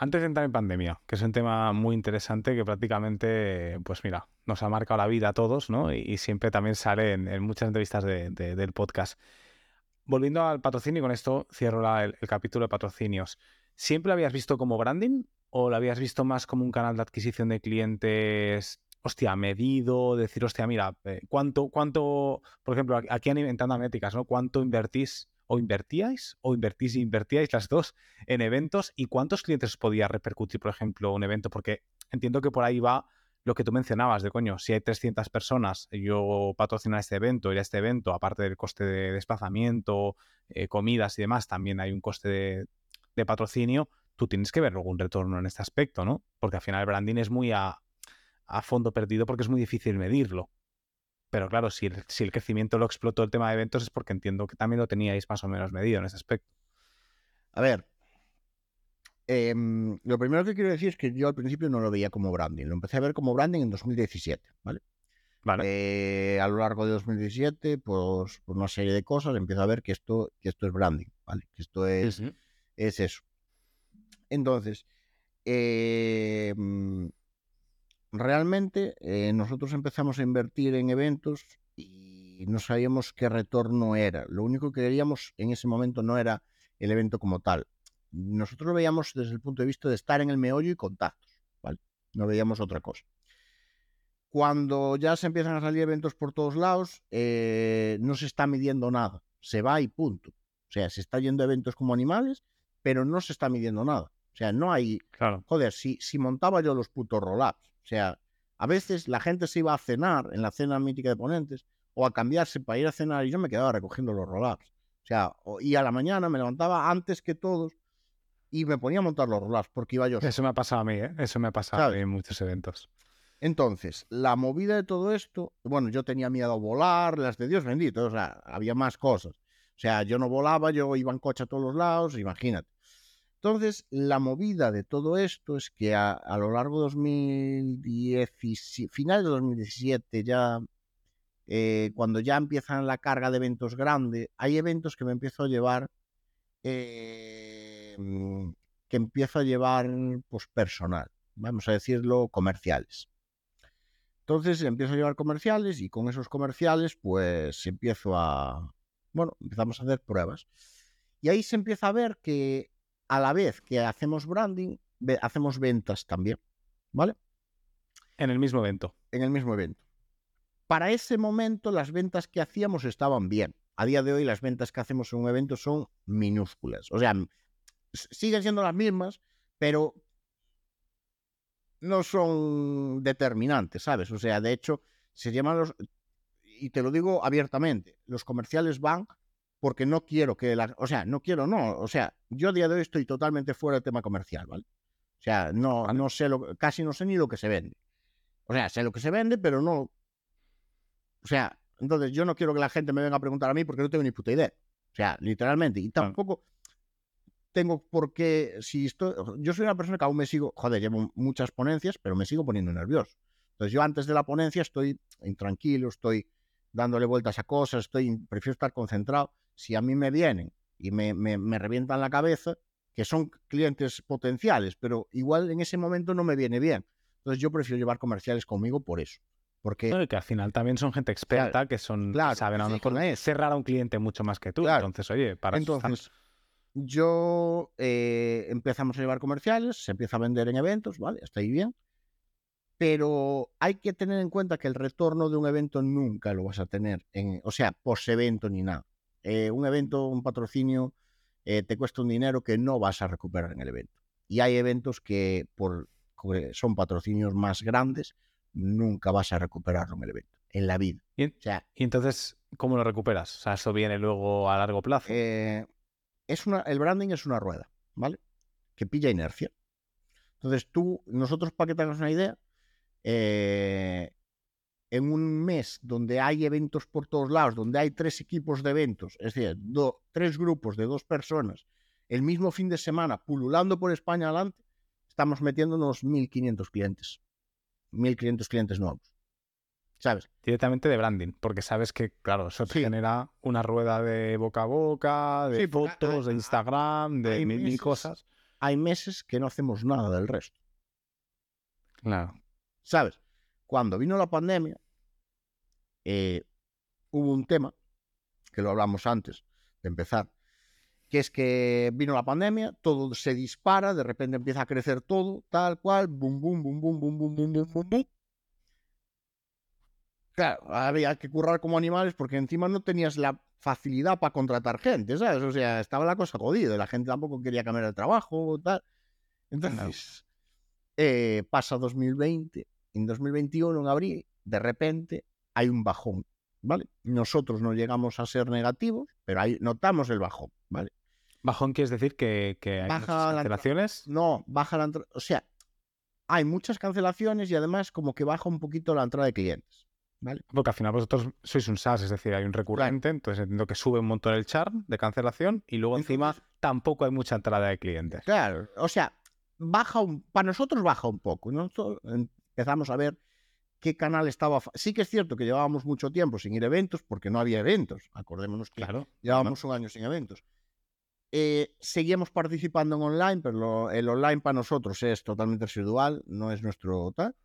Antes de entrar en pandemia, que es un tema muy interesante que prácticamente, pues mira, nos ha marcado la vida a todos, ¿no? Y, siempre también sale en, muchas entrevistas del podcast. Volviendo al patrocinio, y con esto cierro el, capítulo de patrocinios. ¿Siempre lo habías visto como branding o lo habías visto más como un canal de adquisición de clientes, hostia, medido, decir, hostia, mira, eh, ¿cuánto, cuánto, por ejemplo, aquí en Inventando Métricas, ¿no? ¿Cuánto invertís o invertíais o invertís e invertíais las dos en eventos y cuántos clientes podía repercutir, por ejemplo, un evento? Porque entiendo que por ahí va lo que tú mencionabas de coño, si hay 300 personas, yo patrocinar este evento, ir a este evento, aparte del coste de desplazamiento, eh, comidas y demás, también hay un coste de, patrocinio, tú tienes que ver algún retorno en este aspecto, ¿no? Porque al final el branding es muy a fondo perdido porque es muy difícil medirlo. Pero claro, si el, si el crecimiento lo explotó el tema de eventos es porque entiendo que también lo teníais más o menos medido en ese aspecto. A ver, em, lo primero que quiero decir es que yo al principio no lo veía como branding. Lo empecé a ver como branding en 2017, ¿vale? Vale. Eh, a lo largo de 2017, pues por una serie de cosas, empiezo a ver que esto, que esto es branding, ¿vale? Que esto es, es eso. Entonces, eh, realmente eh, nosotros empezamos a invertir en eventos y no sabíamos qué retorno era. Lo único que queríamos en ese momento no era el evento como tal. Nosotros lo veíamos desde el punto de vista de estar en el meollo y contactos, ¿vale? No veíamos otra cosa. Cuando ya se empiezan a salir eventos por todos lados, eh, no se está midiendo nada. Se va y punto. O sea, se está yendo a eventos como animales, pero no se está midiendo nada. O sea, no hay... Claro. Joder, si, si montaba yo los putos roll-ups o sea, a veces la gente se iba a cenar en la cena mítica de ponentes o a cambiarse para ir a cenar y yo me quedaba recogiendo los roll-ups. O sea, y a la mañana me levantaba antes que todos y me ponía a montar los roll-ups porque iba yo. Eso me ha pasado a mí, ¿eh? Eso me ha pasado en muchos eventos. Entonces, la movida de todo esto, bueno, yo tenía miedo a volar, las de Dios bendito, o sea, había más cosas. O sea, yo no volaba, yo iba en coche a todos los lados, imagínate. Entonces, la movida de todo esto es que a, lo largo de 2017, final de 2017, ya eh, cuando ya empiezan la carga de eventos grande, hay eventos que me empiezo a llevar, eh, que empiezo a llevar pues personal, vamos a decirlo, comerciales. Entonces empiezo a llevar comerciales y con esos comerciales pues empiezo a, bueno, empezamos a hacer pruebas. Y ahí se empieza a ver que a la vez que hacemos branding, hacemos ventas también, ¿vale? En el mismo evento. En el mismo evento. Para ese momento las ventas que hacíamos estaban bien. A día de hoy las ventas que hacemos en un evento son minúsculas. O sea, siguen siendo las mismas, pero no son determinantes, ¿sabes? O sea, de hecho, se llaman los, y te lo digo abiertamente, los comerciales van porque no quiero que la, o sea, no quiero, no, o sea, yo a día de hoy estoy totalmente fuera del tema comercial, ¿vale? O sea, no, no sé lo, casi no sé ni lo que se vende. O sea, sé lo que se vende, pero no, o sea, entonces yo no quiero que la gente me venga a preguntar a mí porque no tengo ni puta idea. O sea, literalmente, y tampoco tengo por qué, si estoy, yo soy una persona que aún me sigo, joder, llevo muchas ponencias, pero me sigo poniendo nervioso. Entonces yo antes de la ponencia estoy intranquilo, estoy dándole vueltas a cosas, estoy, prefiero estar concentrado. Si a mí me vienen y me, me, revientan la cabeza, que son clientes potenciales, pero igual en ese momento no me viene bien. Entonces yo prefiero llevar comerciales conmigo por eso. Porque que al final también son gente experta que son saben a lo mejor cerrar a un cliente mucho más que tú. Entonces, oye, para Entonces, yo eh, empezamos a llevar comerciales, se empieza a vender en eventos, ¿vale? Está ahí bien. Pero hay que tener en cuenta que el retorno de un evento nunca lo vas a tener, en, o sea, post-evento ni nada. Eh, un evento, un patrocinio, eh, te cuesta un dinero que no vas a recuperar en el evento. Y hay eventos que por, son patrocinios más grandes, nunca vas a recuperarlo en el evento, en la vida. ¿Y, entonces cómo lo recuperas? O sea, ¿eso viene luego a largo plazo? Eh, es una, el branding es una rueda, ¿vale? Que pilla inercia. Entonces tú, nosotros para que tengas una idea, eh, en un mes donde hay eventos por todos lados, donde hay tres equipos de eventos, es decir, tres grupos de dos personas, el mismo fin de semana, pululando por España adelante, estamos metiendo unos 1.500 clientes. 1.500 clientes nuevos. ¿Sabes? Directamente de branding, porque sabes que, claro, eso te genera una rueda de boca a boca, de fotos, de Instagram, de mil, cosas. Hay meses que no hacemos nada del resto. Claro. ¿Sabes? Cuando vino la pandemia, eh, hubo un tema, que lo hablamos antes de empezar, que es que vino la pandemia, todo se dispara, de repente empieza a crecer todo, tal cual, bum, bum, bum, bum, bum, bum, bum, bum, bum, Claro, había que currar como animales porque encima no tenías la facilidad para contratar gente, ¿sabes? O sea, estaba la cosa jodida, la gente tampoco quería cambiar de trabajo, tal. Entonces, eh, pasa 2020, en 2021, en abril, de repente hay un bajón, ¿vale? Nosotros no llegamos a ser negativos, pero ahí notamos el bajón, ¿vale? ¿Bajón quiere decir que, hay cancelaciones? no, baja la O sea, hay muchas cancelaciones y además como que baja un poquito la entrada de clientes. ¿Vale? Porque al final vosotros sois un SaaS, es decir, hay un recurrente, entonces entiendo que sube un montón el churn de cancelación y luego encima tampoco hay mucha entrada de clientes. Claro, o sea, baja un, para nosotros baja un poco. Nosotros empezamos a ver qué canal estaba. Sí que es cierto que llevábamos mucho tiempo sin ir a eventos porque no había eventos. Acordémonos que llevábamos un año sin eventos. Eh, seguimos participando en online, pero el online para nosotros es totalmente residual, no es nuestro tal.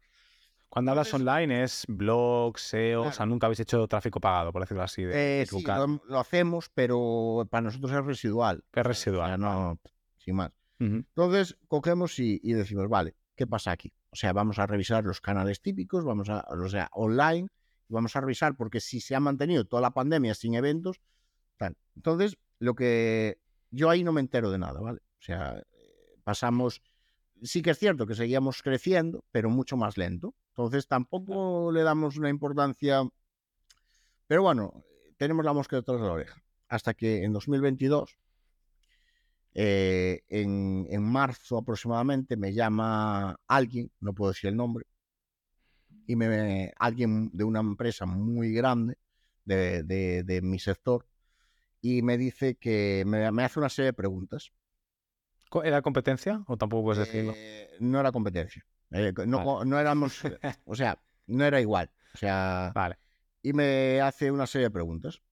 Cuando hablas online es blogs, SEO, o sea, nunca habéis hecho tráfico pagado, por decirlo así. De, eh, sí, lo, hacemos, pero para nosotros es residual. Es residual. no, sin más. Entonces, cogemos y, decimos, vale, ¿qué pasa aquí? O sea, vamos a revisar los canales típicos, vamos a, o sea, online, vamos a revisar porque si se ha mantenido toda la pandemia sin eventos, tal. Entonces, lo que yo ahí no me entero de nada, ¿vale? O sea, pasamos, sí que es cierto que seguíamos creciendo, pero mucho más lento. Entonces tampoco le damos una importancia, pero bueno, tenemos la mosca detrás de la oreja. Hasta que en 2022, eh, en, en marzo aproximadamente, me llama alguien, no puedo decir el nombre, y me, alguien de una empresa muy grande de, de, de mi sector y me dice que me, hace una serie de preguntas. ¿Era competencia o tampoco puedes decirlo? Eh, no era competencia. Eh, no, no, éramos, o sea, no era igual. O sea, vale. Y me hace una serie de preguntas.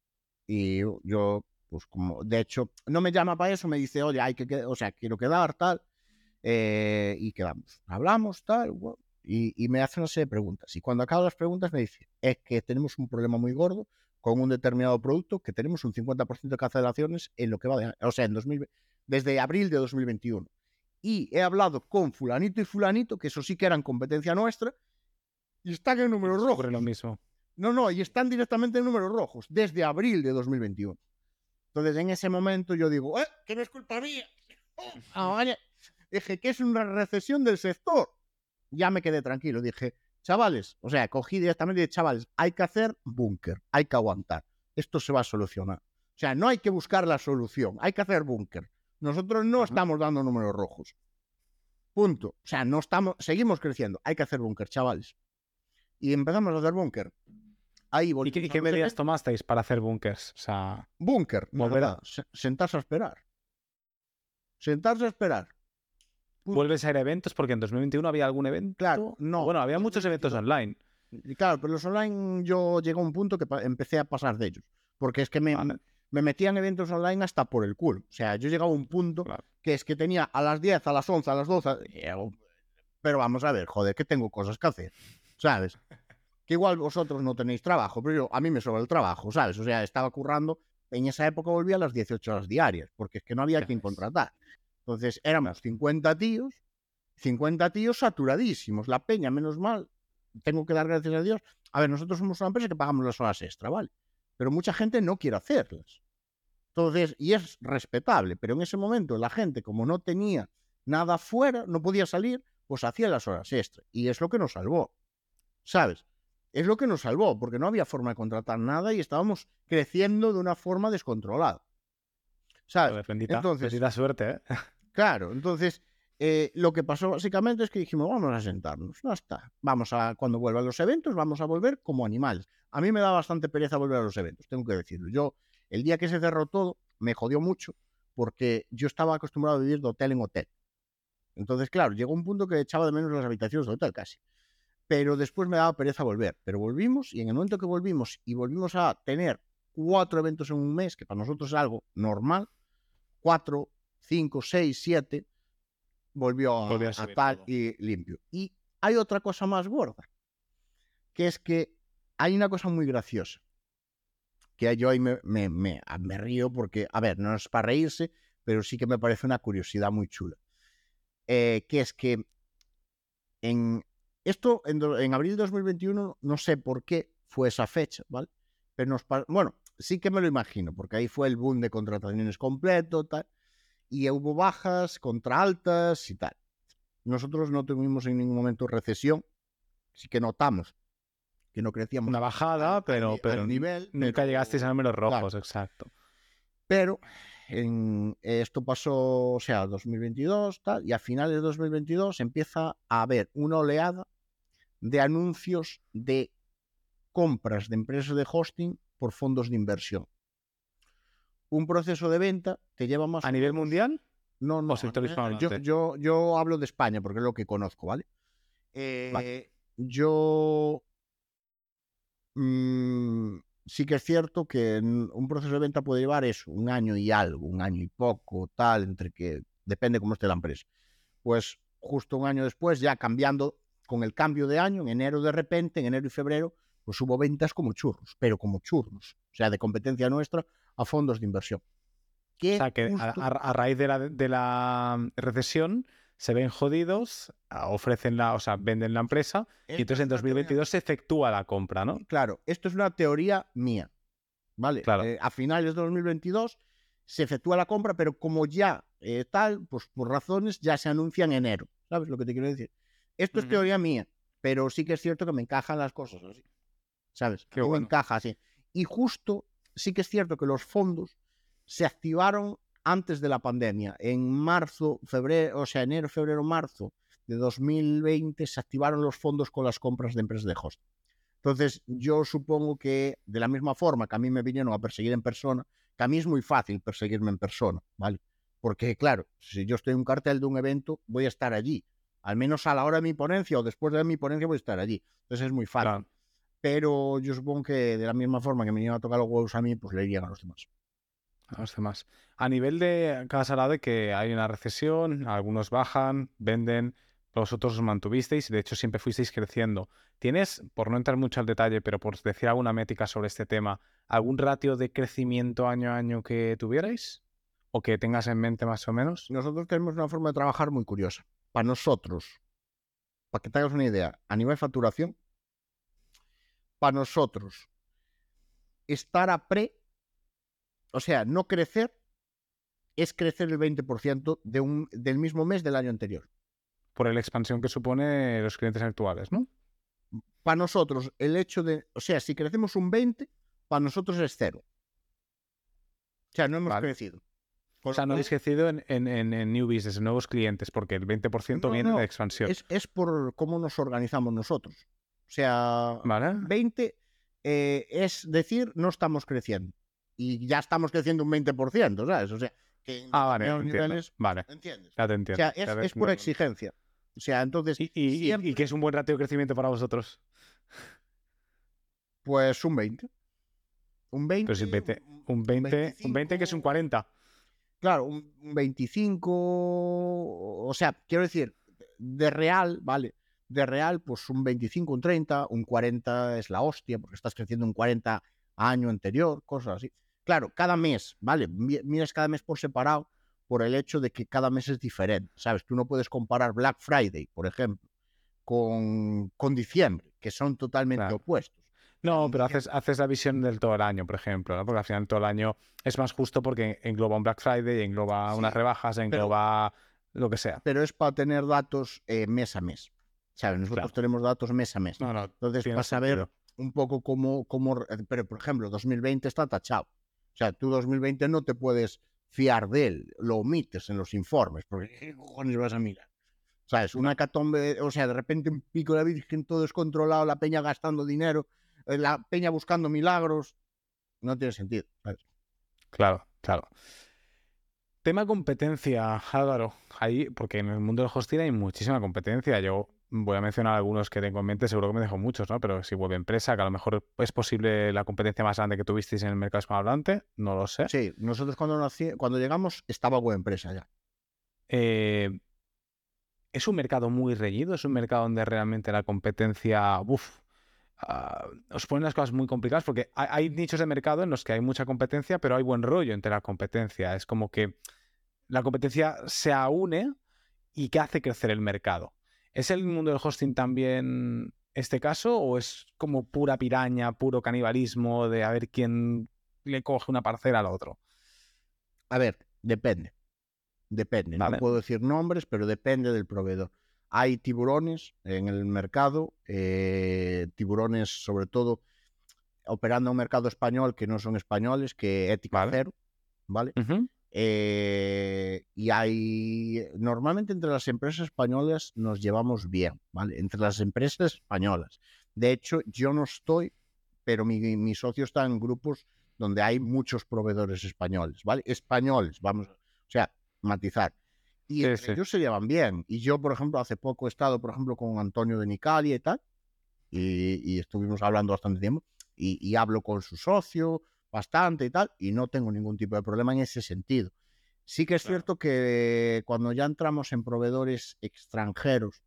Y yo, pues como, de hecho, no me llama para eso, me dice, oye, hay que, o sea, quiero quedar, tal. Eh, y quedamos. Hablamos, tal. y, y, me hace una serie de preguntas. Y cuando acabo las preguntas me dice, es que tenemos un problema muy gordo con un determinado producto que tenemos un 50% de cancelaciones en lo que va de O sea, en 2020. desde abril de 2021. Y he hablado con fulanito y fulanito, que eso sí que eran competencia nuestra, y están en números rojos. Ocurre lo mismo. No, no, y están directamente en números rojos, desde abril de 2021. Entonces, en ese momento yo digo, ¡eh! Que no es culpa mía. Ah, vaya. Dije que es una recesión del sector. Ya me quedé tranquilo. Dije, chavales, o sea, cogí directamente y dije, chavales, hay que hacer búnker, hay que aguantar. Esto se va a solucionar. O sea, no hay que buscar la solución, hay que hacer búnker. Nosotros no estamos dando números rojos. Punto. O sea, no estamos, seguimos creciendo. Hay que hacer búnker, chavales. Y empezamos a hacer búnker. Ahí ¿Y qué, qué medidas tomasteis para hacer búnkers? O sea, Búnker. Volver Sentarse a esperar. Sentarse a esperar. Punto. ¿vuelves a ir a eventos? Porque en 2021 había algún evento. Claro, no. Bueno, había muchos eventos 2022. online. Y Claro, pero los online yo llegué a un punto que empecé a pasar de ellos. Porque es que me, Vale. me metían eventos online hasta por el culo. O sea, yo llegaba a un punto Claro. que es que tenía a las 10, a las 11, a las 12. y hago, Pero vamos a ver, joder, que tengo cosas que hacer. ¿Sabes? Que igual vosotros no tenéis trabajo, pero yo, a mí me sobra el trabajo, ¿sabes? O sea, estaba currando. En esa época volvía a las 18 horas diarias, porque es que no había quien contratar. Entonces éramos 50 tíos, 50 tíos saturadísimos. La peña, menos mal, tengo que dar gracias a Dios. A ver, nosotros somos una empresa que pagamos las horas extra, ¿vale? Pero mucha gente no quiere hacerlas. Entonces, y es respetable, pero en ese momento la gente, como no tenía nada fuera, no podía salir, pues hacía las horas extra. Y es lo que nos salvó, ¿sabes? Es lo que nos salvó, porque no había forma de contratar nada y estábamos creciendo de una forma descontrolada. ¿Sabes? Bendita, Entonces- bendita suerte, ¿eh? Claro, entonces eh, lo que pasó básicamente es que dijimos, vamos a sentarnos, no está. Vamos a, cuando vuelvan los eventos, vamos a volver como animales. A mí me da bastante pereza volver a los eventos, tengo que decirlo. Yo, el día que se cerró todo, me jodió mucho porque yo estaba acostumbrado a vivir de hotel en hotel. Entonces, claro, llegó un punto que echaba de menos las habitaciones de hotel casi. Pero después me daba pereza volver. Pero volvimos y en el momento que volvimos y volvimos a tener cuatro eventos en un mes, que para nosotros es algo normal, cuatro, cinco, seis, siete, volvió a, tal todo. y limpio. Y hay otra cosa más gorda, que es que hay una cosa muy graciosa, que yo ahí me, me, me- me río porque, a ver, no es para reírse, pero sí que me parece una curiosidad muy chula. Eh, que es que en esto, en, abril de 2021, no sé por qué fue esa fecha, ¿vale? Pero nos bueno, sí que me lo imagino, porque ahí fue el boom de contrataciones completo, tal, y hubo bajas contra altas y tal. Nosotros no tuvimos en ningún momento recesión, sí que notamos que no crecíamos Una bajada, al pero, al pero nivel, nunca pero- llegasteis a números claro. rojos, exacto. Pero en, esto pasó, o sea, 2022, tal, y a finales de 2022 empieza a haber una oleada de anuncios de compras de empresas de hosting por fondos de inversión. Un proceso de venta te lleva más ¿A nivel mundial? No, no. sector eh? Yo, yo, yo hablo de España porque es lo que conozco, ¿vale? Eh, Yo. mm, sí que es cierto que un proceso de venta puede llevar eso, un año y algo, un año y poco, tal, entre que. Depende cómo esté la empresa. Pues justo un año después, ya cambiando, con el cambio de año, en enero de repente, en enero y febrero, pues hubo ventas como churros, pero como churros. O sea, de competencia nuestra a fondos de inversión. O sea, que a, a- raíz de la, de la recesión se ven jodidos, ofrecen la, o sea, venden la empresa y entonces en es una teoría- 2022 se efectúa la compra, ¿no? Claro, esto es una teoría mía. ¿Vale? Claro. Eh, a finales de 2022 se efectúa la compra, pero como ya eh, tal, pues por razones ya se anuncia en enero. ¿Sabes lo que te quiero decir? Esto es teoría mía, pero sí que es cierto que me encajan las cosas así. ¿Sabes? Qué bueno. me encaja así. Y justo sí que es cierto que los fondos se activaron antes de la pandemia. En marzo, febrero, o sea, enero, febrero, marzo de 2020 se activaron los fondos con las compras de empresas de hosting. Entonces, yo supongo que de la misma forma que a mí me vinieron a perseguir en persona, que a mí es muy fácil perseguirme en persona, ¿vale? Porque, claro, si yo estoy en un cartel de un evento, voy a estar allí. Al menos a la hora de mi ponencia o después de mi ponencia voy a estar allí. Entonces es muy fácil. Claro. Pero yo supongo que de la misma forma que me iban a tocar los huevos a mí, pues le irían a los demás. a los demás. A nivel de salada de que hay una recesión, algunos bajan, venden, vosotros os mantuvisteis de hecho siempre fuisteis creciendo. ¿Tienes, por no entrar mucho al detalle, pero por decir alguna métrica sobre este tema, algún ratio de crecimiento año a año que tuvierais? o que tengas en mente más o menos. Nosotros tenemos una forma de trabajar muy curiosa. Para nosotros, para que te hagas una idea, a nivel de facturación, para nosotros, estar a pre, o sea, no crecer, es crecer el 20% de un, del mismo mes del año anterior. Por la expansión que supone los clientes actuales, ¿no? Para nosotros, el hecho de, o sea, si crecemos un 20, para nosotros es cero. O sea, no hemos Vale. crecido. O sea, no habéis crecido en, en, en- new business, en nuevos clientes, porque el 20% No, viene no, de expansión. Es, es por cómo nos organizamos nosotros. O sea, ¿Vale? 20 eh, es decir, no estamos creciendo. Y ya estamos creciendo un 20%, ¿sabes? O sea, que Ah, vale, entiendo. niveles, Vale, ¿entiendes? ya te O entiendo. sea, ya es, es por exigencia. O sea, entonces, ¿Y, y, siempre- y qué es un buen ratio de crecimiento para vosotros? pues un 20. Un 20. Pero si 20, un 20, un 20 que es un 40. Claro, un, un 25, o sea, quiero decir, de real, ¿vale? De real, pues un 25, un 30, un 40 es la hostia, porque estás creciendo un 40 año anterior, cosas así. Claro, cada mes, ¿vale? Mi- Miras cada mes por separado por el hecho de que cada mes es diferente, ¿sabes? Tú no puedes comparar Black Friday, por ejemplo, con, con diciembre, que son totalmente Claro. opuestos. No, pero haces, haces la visión del todo el año, por ejemplo, ¿no? Porque al final todo el año es más justo porque engloba un Black Friday, engloba Sí, unas rebajas, engloba lo que sea. Pero es para tener datos eh, mes a mes, ¿sabes? Nosotros Claro. tenemos datos mes a mes. No, no, Entonces, para saber un poco cómo, cómo, pero por ejemplo, 2020 está tachado. O sea, tú 2020 no te puedes fiar de él, lo omites en los informes, porque ¿qué cojones vas a mirar? ¿Sabes? Una catombe, o sea, de repente un pico de la Virgen todo descontrolado, la peña gastando dinero, la peña buscando milagros, no tiene sentido. Claro, claro. Tema competencia, Álvaro. Ahí, porque en el mundo del hosting hay muchísima competencia. Yo voy a mencionar algunos que tengo en mente, seguro que me dejo muchos, ¿no? Pero si web empresa, que a lo mejor es posible la competencia más grande que tuvisteis en el mercado hispanohablante, no lo sé. Sí, nosotros cuando, nací, cuando llegamos estaba buena empresa ya. Eh, es un mercado muy reñido, es un mercado donde realmente la competencia, uf, ah, os ponen las cosas muy complicadas porque hay, hay nichos de mercado en los que hay mucha competencia, pero hay buen rollo entre la competencia. Es como que la competencia se aúne y que hace crecer el mercado. ¿Es el mundo del hosting también este caso o es como pura piraña, puro canibalismo de a ver quién le coge una parcela al otro? A ver, depende. Depende. Vale. No puedo decir nombres, pero depende del proveedor. Hay tiburones en el mercado, eh, tiburones sobre todo operando en un mercado español que no son españoles, que ética Vale. cero, ¿vale? Ujú. Eh, y hay, normalmente entre las empresas españolas nos llevamos bien, ¿vale? Entre las empresas españolas. De hecho, yo no estoy, pero mi, mi socio está en grupos donde hay muchos proveedores españoles, ¿vale? Españoles, vamos, o sea, matizar. Y Sí, entre sí. ellos se llevan bien. Y yo, por ejemplo, hace poco he estado, por ejemplo, con Antonio de Nicalia y tal, y, y estuvimos hablando bastante tiempo, y, y hablo con su socio bastante y tal, y no tengo ningún tipo de problema en ese sentido. Sí que es Claro. cierto que cuando ya entramos en proveedores extranjeros,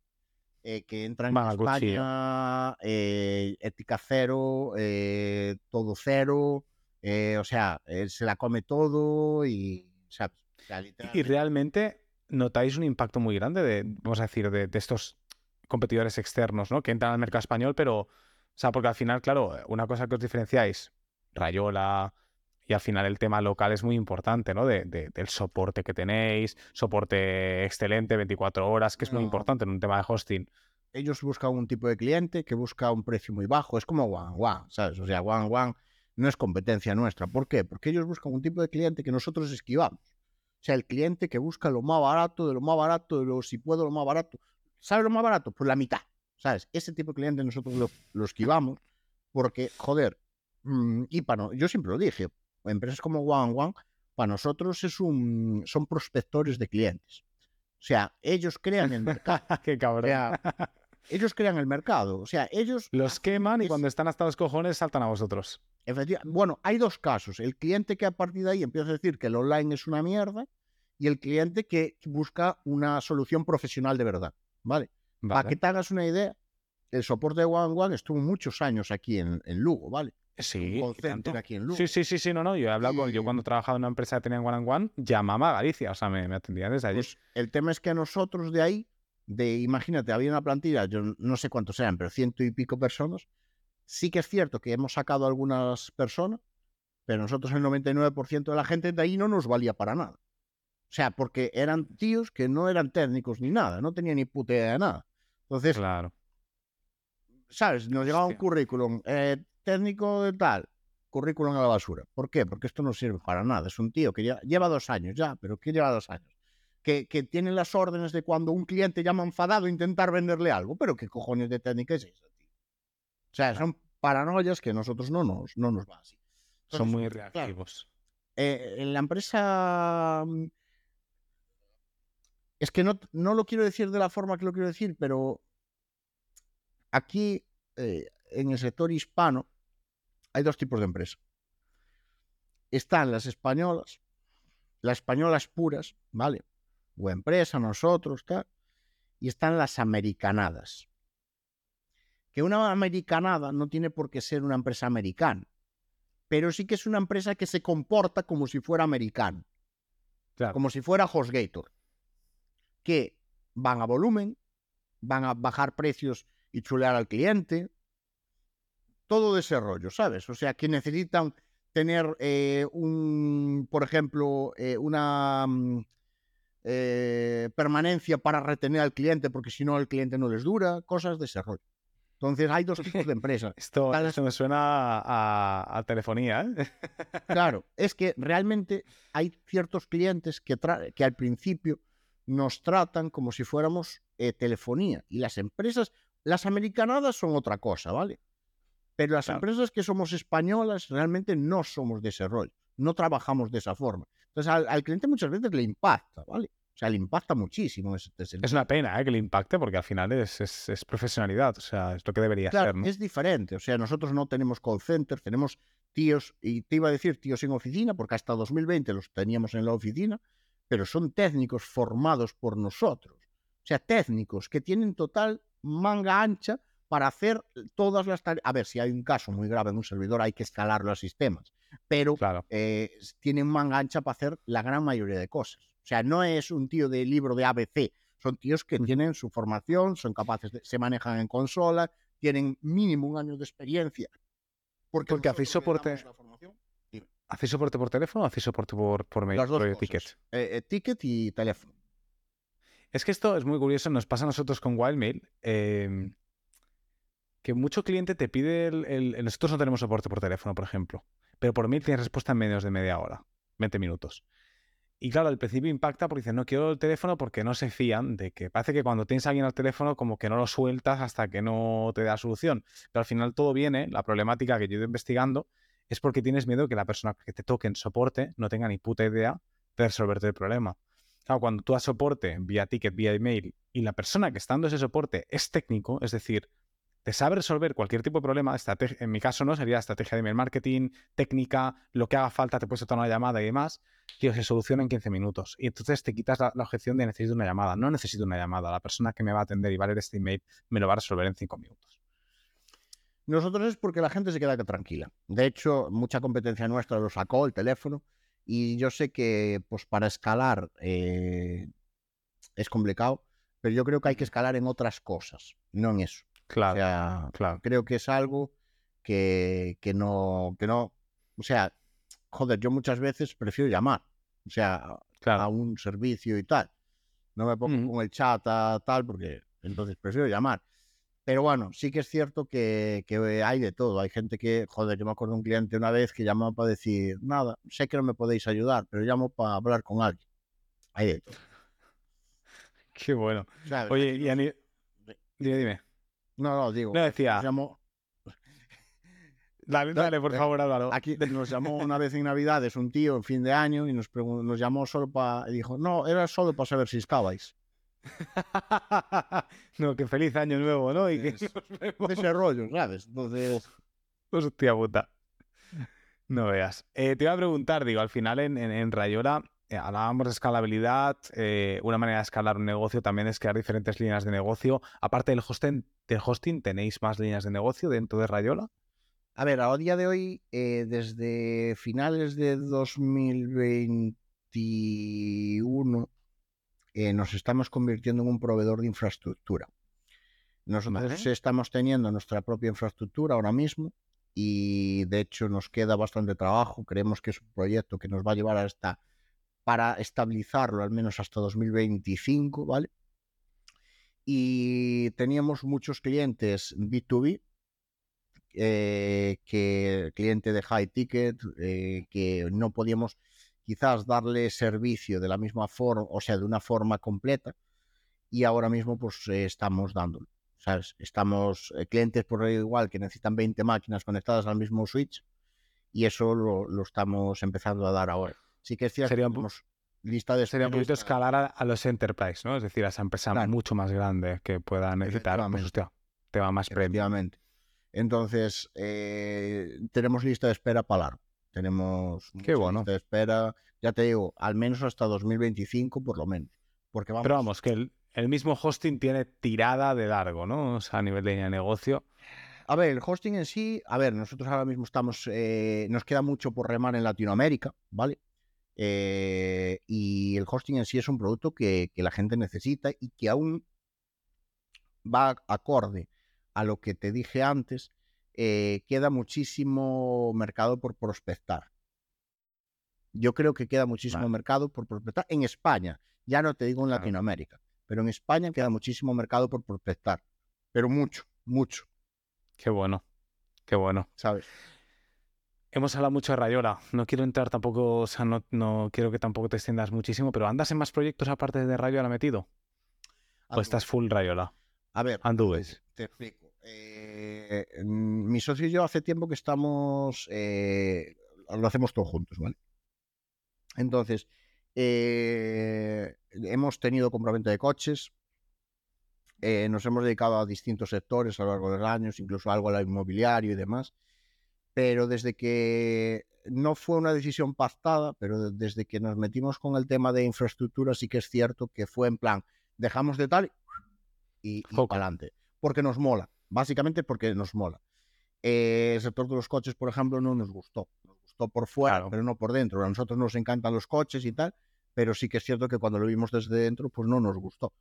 eh, que entran Van en cuchillo. España, eh, ética cero, eh, todo cero, eh, o sea, él se la come todo y, ¿sabes? O sea, Y realmente notáis un impacto muy grande de, vamos a decir, de, de estos competidores externos, ¿no? Que entran al mercado español, pero, o sea, porque al final, claro, una cosa que os diferenciáis, Rayola, y al final el tema local es muy importante, ¿no? De, de- del soporte que tenéis, soporte excelente, 24 horas, que es muy importante en un tema de hosting. ellos buscan un tipo de cliente que busca un precio muy bajo. Es como One One, ¿sabes? O sea, One One no es competencia nuestra. ¿Por qué? Porque ellos buscan un tipo de cliente que nosotros esquivamos. O sea, el cliente que busca lo más barato, de lo más barato, de lo si puedo lo más barato. ¿Sabes lo más barato? Pues la mitad. ¿Sabes? Ese tipo de cliente nosotros lo, lo esquivamos porque, joder, mm, y para no- yo siempre lo dije, empresas como One One, para nosotros es un, son prospectores de clientes. O sea, ellos crean el mercado. ¡Qué O cabrón! sea, ellos crean el mercado. O sea, ellos. Los queman y es- cuando están hasta los cojones saltan a vosotros. efectiva- bueno, hay dos casos. El cliente que a partir de ahí empieza a decir que el online es una mierda y el cliente que busca una solución profesional de verdad. ¿Vale? Para que te hagas una idea, el soporte de One One estuvo muchos años aquí en, en Lugo, ¿vale? Sí, tanto. aquí en Lugo. Sí, sí, sí, sí, no, no. Yo he hablado con, yo cuando trabajaba en una empresa que tenía en One and One, llamaba a Galicia, o sea, me, me atendían desde allí. Pues el tema es que nosotros de ahí, de imagínate, había una plantilla, yo no sé cuántos eran, pero ciento y pico personas. Sí que es cierto que hemos sacado algunas personas, pero nosotros el 99% de la gente de ahí no nos valía para nada. O sea, porque eran tíos que no eran técnicos ni nada, no tenían ni puta idea de nada. Entonces, Claro. ¿sabes? Nos llegaba un currículum eh, técnico de tal, currículum a la basura. ¿Por qué? Porque esto no sirve para nada. Es un tío que lleva, lleva dos años ya, pero ¿qué lleva dos años? Que, que tiene las órdenes de cuando un cliente llama enfadado a intentar venderle algo. Pero ¿qué cojones de técnica es esa, tío? O sea, son paranoias que a nosotros no nos, no nos va así. Son muy claro, reactivos. eh, en la empresa. mm, Es que no, no lo quiero decir de la forma que lo quiero decir, pero aquí, eh, en el sector hispano, hay dos tipos de empresas. Están las españolas, las españolas puras, ¿vale? O empresa, nosotros, tal. Y están las americanadas. Que una americanada no tiene por qué ser una empresa americana pero sí que es una empresa que se comporta como si fuera americano, Claro. como si fuera HostGator, que van a volumen, van a bajar precios y chulear al cliente, todo de ese rollo, ¿sabes? O sea, que necesitan tener eh, un, por ejemplo, eh, una mm, eh, permanencia para retener al cliente, porque si no el cliente no les dura, cosas de ese rollo. Entonces hay dos tipos de empresas. Esto, Tal- esto me suena a, a telefonía, ¿eh? Claro, es que realmente hay ciertos clientes que, que al principio nos tratan como si fuéramos eh, telefonía. Y las empresas, las americanadas son otra cosa, ¿vale? Pero las Claro. empresas que somos españolas realmente no somos de ese rol, no trabajamos de esa forma. Entonces al, al cliente muchas veces le impacta, ¿vale? O sea, le impacta muchísimo ese, ese- Es una pena ¿eh? que le impacte porque al final es, es- es profesionalidad, o sea, es lo que debería Claro, ser, ¿no? es diferente. O sea, nosotros no tenemos call center, tenemos tíos, y te iba a decir tíos en oficina, porque hasta 2020 los teníamos en la oficina, pero son técnicos formados por nosotros. O sea, técnicos que tienen total manga ancha para hacer todas las tareas. A ver, si hay un caso muy grave en un servidor, hay que escalarlo a sistemas, pero Claro. eh, tienen manga ancha para hacer la gran mayoría de cosas. O sea, no es un tío de libro de ABC, son tíos que tienen su formación, son capaces de, se manejan en consola, tienen mínimo un año de experiencia. Porque, Porque hacéis soporte-. ¿Hacéis soporte por teléfono o hacéis soporte por, por mail? Las dos por cosas. ticket? Eh, eh, ticket y teléfono. Es que esto es muy curioso, nos pasa a nosotros con Wildmail, eh, que mucho cliente te pide el, el- Nosotros no tenemos soporte por teléfono, por ejemplo, pero por mail tienes respuesta en menos de media hora, 20 minutos. Y claro, al principio impacta porque dicen, no quiero el teléfono porque no se fían de que parece que cuando tienes a alguien al teléfono como que no lo sueltas hasta que no te da solución. Pero al final todo viene, la problemática que yo he ido investigando, es porque tienes miedo que la persona que te toque en soporte no tenga ni puta idea de resolverte el problema. Claro, cuando tú das soporte vía ticket, vía email, y la persona que está dando ese soporte es técnico, es decir, te sabe resolver cualquier tipo de problema, en mi caso no, sería estrategia de email marketing, técnica, lo que haga falta, te puedes tomar una llamada y demás, tío, se soluciona en 15 minutos. Y entonces te quitas la, la objeción de necesito una llamada. No necesito una llamada, la persona que me va a atender y va a leer este email me lo va a resolver en 5 minutos. Nosotros es porque la gente se queda tranquila. De hecho, mucha competencia nuestra lo sacó el teléfono y yo sé que pues para escalar eh, es complicado, pero yo creo que hay que escalar en otras cosas, no en eso. Claro, O sea, claro. creo que es algo que, que no, que no, o sea, joder, yo muchas veces prefiero llamar, o sea, a un servicio y tal. No me pongo con el chat a tal porque entonces prefiero llamar. Pero bueno, sí que es cierto que, que hay de todo. Hay gente que, joder, yo me acuerdo de un cliente una vez que llamó para decir, nada, sé que no me podéis ayudar, pero llamo para hablar con alguien. Hay de todo. Qué bueno. ¿sabes? Oye, y a ni- Dime, dime. No, no, digo, No, decía- nos llamó, Dale, dale, por eh, favor, Álvaro. Aquí nos llamó una vez en Navidades un tío en fin de año y nos, nos llamó solo para. Dijo, no, era solo para saber si escabais. no, que feliz año nuevo, ¿no? Y que Es- nos vemos. Ese rollo, ¿sabes? Entonces. Hostia puta. No veas. Eh, te iba a preguntar, digo, al final en, en, en Rayola hablábamos de escalabilidad. eh, una manera de escalar un negocio también es crear diferentes líneas de negocio. Aparte del hosting, del hosting, ¿tenéis más líneas de negocio dentro de Rayola? A ver, a día de hoy, eh, desde finales de 2021, eh, nos estamos convirtiendo en un proveedor de infraestructura. Nosotros Vale. estamos teniendo nuestra propia infraestructura ahora mismo y de hecho nos queda bastante trabajo. Creemos que es un proyecto que nos va a llevar hasta para estabilizarlo al menos hasta 2025, ¿vale? Y teníamos muchos clientes B2B, eh, que cliente de high ticket, eh, que no podíamos quizás darle servicio de la misma forma, o sea, de una forma completa, y ahora mismo pues eh, estamos dándolo. ¿Sabes? Estamos eh, clientes por igual que necesitan 20 máquinas conectadas al mismo switch y eso lo, lo estamos empezando a dar ahora. Sí que es cierto Sería que lista de Sería un poquito escalar a, a los enterprise, ¿no? Es decir, a esa empresa Claro. mucho más grande que pueda necesitar, pues, hostia, tema más. Efectivamente. Entonces, eh, tenemos lista de espera para largo. Tenemos Qué bueno. lista de espera, ya te digo, al menos hasta 2025 por lo menos. Porque vamos, Pero vamos, que el, el mismo hosting tiene tirada de largo, ¿no? O sea, a nivel de negocio. a ver, el hosting en sí, a ver, nosotros ahora mismo estamos, eh, nos queda mucho por remar en Latinoamérica, ¿vale? Eh, y el hosting en sí es un producto que, que la gente necesita y que aún va acorde a lo que te dije antes, eh, queda muchísimo mercado por prospectar. Yo creo que queda muchísimo Vale. mercado por prospectar en España, ya no te digo en Claro. Latinoamérica, pero en España queda muchísimo mercado por prospectar, pero mucho, mucho, Qué bueno. Qué bueno. ¿sabes? Hemos hablado mucho de Rayola. No quiero entrar tampoco, o sea, no, no quiero que tampoco te extiendas muchísimo, pero ¿andas en más proyectos aparte de Rayola metido? ¿O estás full Rayola? A ver, Andúes. te explico. Eh, mm, mi socio y yo hace tiempo que estamos, eh, lo hacemos todos juntos, ¿vale? Entonces, eh, hemos tenido compraventa de coches, eh, nos hemos dedicado a distintos sectores a lo largo de los años, incluso algo al inmobiliario y demás, pero desde que no fue una decisión pactada, pero desde que nos metimos con el tema de infraestructura, sí que es cierto que fue en plan, dejamos de tal y, y para adelante, porque nos mola, básicamente porque nos mola. Eh, el sector de los coches, por ejemplo, no nos gustó. Nos gustó por fuera, Claro. pero no por dentro. A nosotros nos encantan los coches y tal, pero sí que es cierto que cuando lo vimos desde dentro, pues no nos gustó.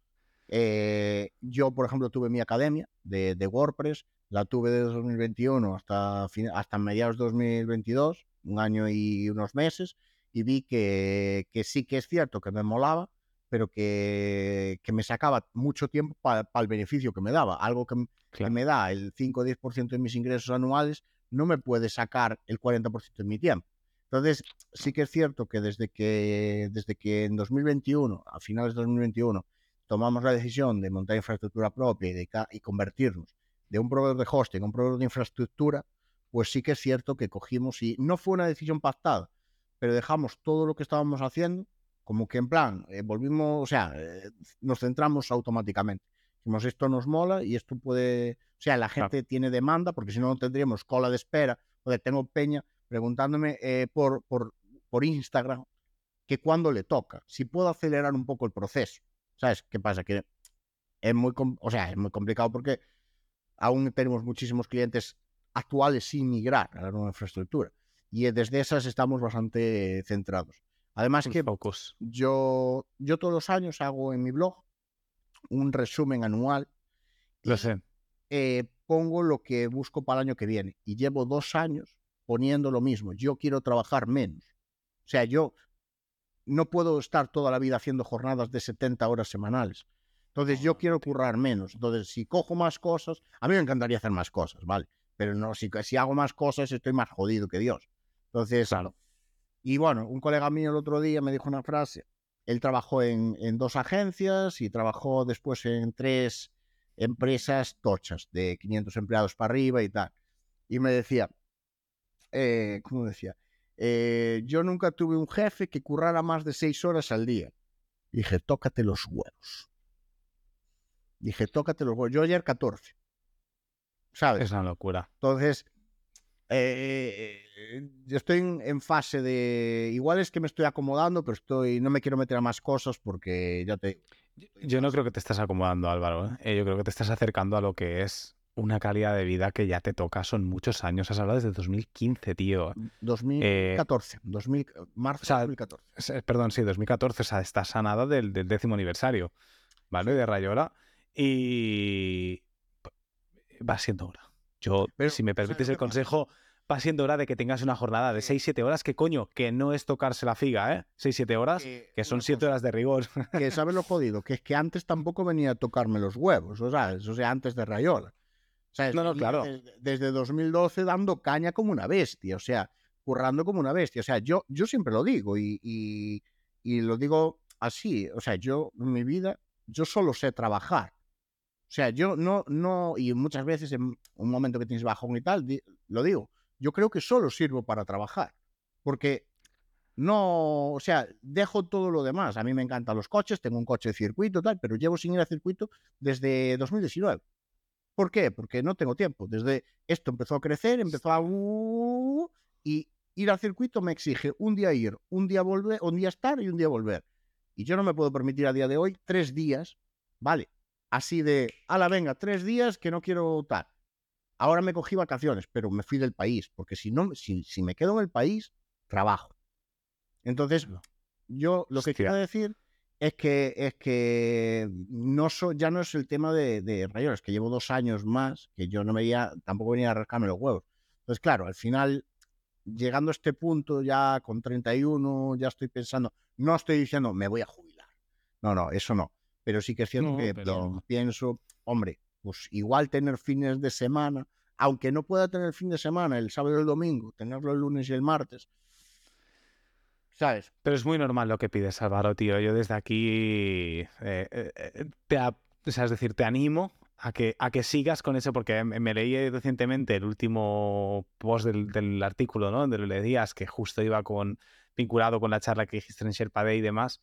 Eh, yo, por ejemplo, tuve mi academia de, de WordPress, la tuve desde 2021 hasta, hasta mediados de 2022, un año y unos meses, y vi que, que sí que es cierto que me molaba, pero que, que me sacaba mucho tiempo para el beneficio que me daba. Algo que, m- que Claro. me da el 5 o 10% de mis ingresos anuales, no me puede sacar el 40% de mi tiempo. Entonces, sí que es cierto que desde que, desde que en 2021, a finales de 2021, tomamos la decisión de montar infraestructura propia y, de, y convertirnos de un proveedor de hosting a un proveedor de infraestructura, pues sí que es cierto que cogimos y no fue una decisión pactada, pero dejamos todo lo que estábamos haciendo como que en plan, eh, volvimos, o sea, eh, nos centramos automáticamente. Dijimos, esto nos mola y esto puede, o sea, la Claro. gente tiene demanda, porque si no, no tendríamos cola de espera, o tengo peña preguntándome eh, por, por, por Instagram que cuándo le toca, si puedo acelerar un poco el proceso. ¿Sabes qué pasa? Que es muy, o sea, es muy complicado porque aún tenemos muchísimos clientes actuales sin migrar a la nueva infraestructura. Y eh, desde esas estamos bastante centrados. Además que focus. yo, yo todos los años hago en mi blog un resumen anual. Lo sé. eh, pongo lo que busco para el año que viene. Y llevo dos años poniendo lo mismo. Yo quiero trabajar menos. O sea, yo no puedo estar toda la vida haciendo jornadas de 70 horas semanales. Entonces yo quiero currar menos. Entonces, si cojo más cosas, a mí me encantaría hacer más cosas, ¿vale? Pero no, si, si hago más cosas estoy más jodido que Dios. Entonces, Claro. y bueno, un colega mío el otro día me dijo una frase. Él trabajó en, en dos agencias y trabajó después en tres empresas tochas de 500 empleados para arriba y tal. Y me decía, eh, ¿cómo decía? Eh, yo nunca tuve un jefe que currara más de seis horas al día. Dije, tócate los huevos. Dije, tócate los huevos. Yo ayer 14. ¿Sabes? Es una locura. Entonces, eh, eh, yo estoy en, en fase de. Igual es que me estoy acomodando, pero estoy. No me quiero meter a más cosas porque ya te. Yo no creo que te estás acomodando, Álvaro. Yo creo que te estás acercando a lo que es una calidad de vida que ya te toca, son muchos años. Has hablado desde 2015, tío. 2014, 2000, marzo de 2014. Perdón, sí, 2014, o sea, está sanada del, décimo aniversario, ¿vale? De Rayola. Y va siendo hora. Yo, si me permites el consejo, va siendo hora de que tengas una jornada de 6-7 horas, que coño, que no es tocarse la figa, ¿eh? 6-7 horas, que son 7 horas de rigor. Que sabes lo jodido, que es que antes tampoco venía a tocarme los huevos, o sea, o sea, antes de Rayola. No, no, claro. Desde, 2012 dando caña como una bestia, o sea, currando como una bestia. O sea, yo, yo siempre lo digo y, y, lo digo así. O sea, yo en mi vida, yo solo sé trabajar. O sea, yo no, no, y muchas veces en un momento que tienes bajón y tal, lo digo, yo creo que solo sirvo para trabajar. Porque no, o sea, dejo todo lo demás. A mí me encantan los coches, tengo un coche de circuito, tal, pero llevo sin ir a circuito desde 2019. ¿Por qué? Porque no tengo tiempo. Desde esto empezó a crecer, empezó a... y ir al circuito me exige un día ir, un día volver, un día estar y un día volver. Y yo no me puedo permitir a día de hoy tres días, ¿vale? Así de, ala, venga, tres días que no quiero tal. Ahora me cogí vacaciones, pero me fui del país, porque si no, si, si me quedo en el país, trabajo. Entonces, yo lo que quiero decir es que, es que no ya no es el tema de, de rayones, que llevo dos años más, que yo no veía, tampoco venía a rascarme los huevos. Entonces, claro, al final, llegando a este punto, ya con 31, ya estoy pensando, no estoy diciendo, me voy a jubilar. No, no, eso no. Pero sí que es cierto que pienso, hombre, pues igual tener fines de semana, aunque no pueda tener fin de semana, el sábado y el domingo, tenerlo el lunes y el martes, ¿sabes? Pero es muy normal lo que pides, Álvaro, tío. Yo desde aquí, eh, eh, eh, te, o sea, es decir, te animo a que, a que sigas con eso, porque me leí recientemente el último post del, artículo, ¿no? Donde le decías que justo iba con, vinculado con la charla que dijiste en Sherpa Day y demás.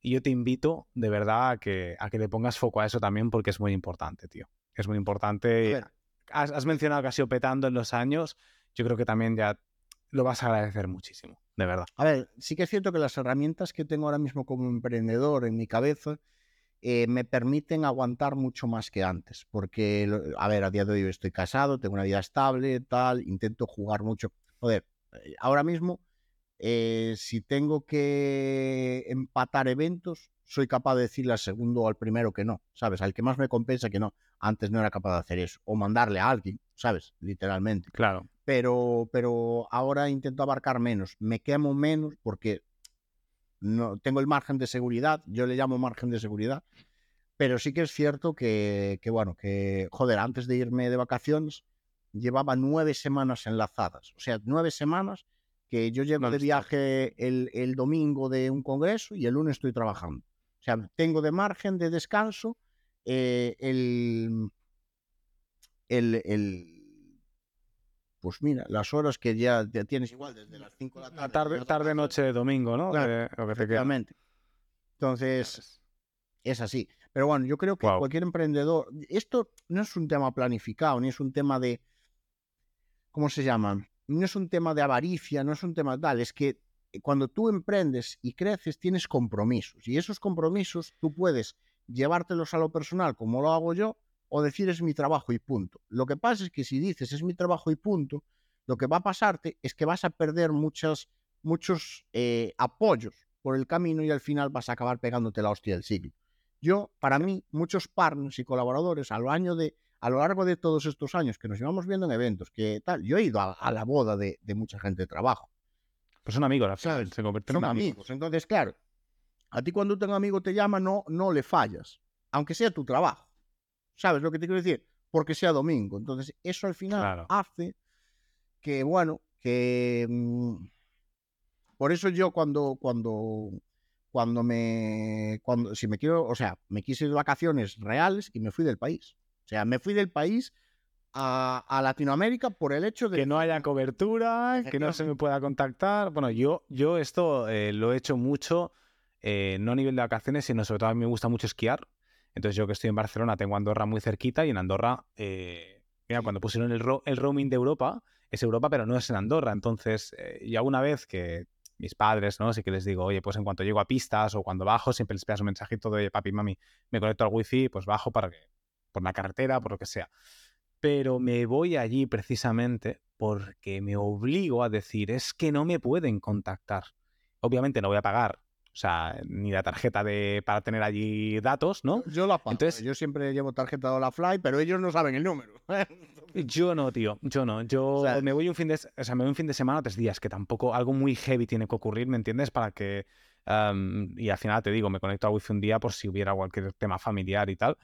Y yo te invito, de verdad, a que, a que le pongas foco a eso también, porque es muy importante, tío. Es muy importante. Has, has mencionado que has ido petando en los años. Yo creo que también ya lo vas a agradecer muchísimo, de verdad. A ver, sí que es cierto que las herramientas que tengo ahora mismo como emprendedor en mi cabeza eh, me permiten aguantar mucho más que antes, porque, a ver, a día de hoy estoy casado, tengo una vida estable, tal, intento jugar mucho. Joder, eh, ahora mismo, eh, si tengo que empatar eventos, soy capaz de decirle al segundo o al primero que no, ¿sabes? Al que más me compensa que no. Antes no era capaz de hacer eso. O mandarle a alguien, ¿sabes? Literalmente. Claro pero, pero ahora intento abarcar menos. Me quemo menos porque no tengo el margen de seguridad, yo le llamo margen de seguridad, pero sí que es cierto que, que bueno, que, joder, antes de irme de vacaciones llevaba nueve semanas enlazadas, o sea, nueve semanas que yo llego de viaje el, el, domingo de un congreso y el lunes estoy trabajando. O sea, tengo de margen de descanso eh, el, el, el pues mira, las horas que ya, tienes igual desde las 5 de la tarde. Tarde, tarde noche de domingo, ¿no? Claro, Entonces, es así. Pero bueno, yo creo que cualquier emprendedor, esto no es un tema planificado, ni es un tema de, ¿cómo se llama? No es un tema de avaricia, no es un tema tal, es que cuando tú emprendes y creces tienes compromisos y esos compromisos tú puedes llevártelos a lo personal como lo hago yo o decir es mi trabajo y punto. Lo que pasa es que si dices es mi trabajo y punto, lo que va a pasarte es que vas a perder muchas, muchos eh, apoyos por el camino y al final vas a acabar pegándote la hostia del siglo. Yo, para mí, muchos partners y colaboradores a lo, año de, a lo largo de todos estos años que nos llevamos viendo en eventos, que tal, yo he ido a, la boda de, mucha gente de trabajo. Pues son amigos, ¿sabes? se convierten en amigos. Entonces, claro, a ti cuando un amigo te llama, no, no le fallas, aunque sea tu trabajo. ¿Sabes lo que te quiero decir? Porque sea domingo. Entonces, eso al final hace que, bueno, que... Mm, por eso yo cuando, cuando, cuando me, cuando, si me quiero, o sea, me quise ir de vacaciones reales y me fui del país. O sea, me fui del país a, a, Latinoamérica por el hecho de que no haya cobertura, que no se me pueda contactar. Bueno, yo, yo esto eh, lo he hecho mucho, eh, no a nivel de vacaciones, sino sobre todo a mí me gusta mucho esquiar. Entonces yo que estoy en Barcelona tengo Andorra muy cerquita y en Andorra, eh, mira, cuando pusieron el, roaming de Europa, es Europa pero no es en Andorra. Entonces eh, ya una vez que mis padres, ¿no? Sí que les digo, oye, pues en cuanto llego a pistas o cuando bajo, siempre les pidas un mensajito de, oye, papi, mami, me conecto al wifi, pues bajo para que, por la carretera, por lo que sea. pero me voy allí precisamente porque me obligo a decir, es que no me pueden contactar. Obviamente no voy a pagar, o sea, ni la tarjeta de para tener allí datos, ¿no? Yo la pago. Entonces, yo siempre llevo tarjeta de la Fly, pero ellos no saben el número. yo no, tío, yo no. Yo me voy un fin de, o sea, me voy un fin de semana tres días, que tampoco algo muy heavy tiene que ocurrir, ¿me entiendes? Para que y al final te digo, me conecto a wifi un día por si hubiera cualquier tema familiar y tal,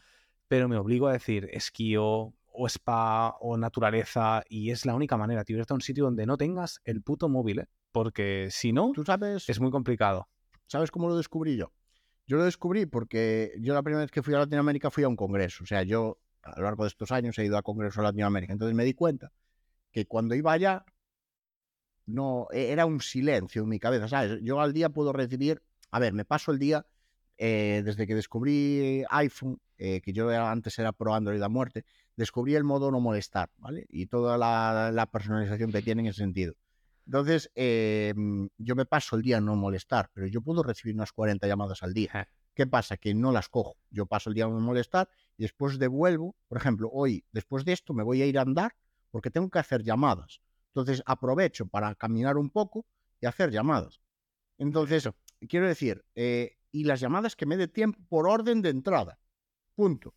pero me obligo a decir esquío o spa o naturaleza y es la única manera, tío, irte a un sitio donde no tengas el puto móvil, ¿eh? porque si no, ¿Tú sabes, es muy complicado. ¿Sabes cómo lo descubrí yo? Yo lo descubrí porque yo la primera vez que fui a Latinoamérica fui a un congreso, o sea, yo a lo largo de estos años he ido a congresos a Latinoamérica, entonces me di cuenta que cuando iba allá no, e, era un silencio en mi cabeza, ¿sabes? Yo al día puedo recibir, a ver, me paso el día, eh, desde que descubrí iPhone, eh, que yo antes era pro Android a muerte, descubrí el modo no molestar, ¿vale? Y toda la, personalización que tiene en ese sentido. Entonces, em, yo me paso el día en no molestar, pero yo puedo recibir unas 40 llamadas al día. ¿Qué pasa? Que no las cojo. Yo paso el día en no molestar y después devuelvo. Por ejemplo, hoy, después de esto, me voy a ir a andar porque tengo que hacer llamadas. Entonces aprovecho para caminar un poco y hacer llamadas. Entonces, quiero decir, eh, y las llamadas que me dé tiempo por orden de entrada. Punto.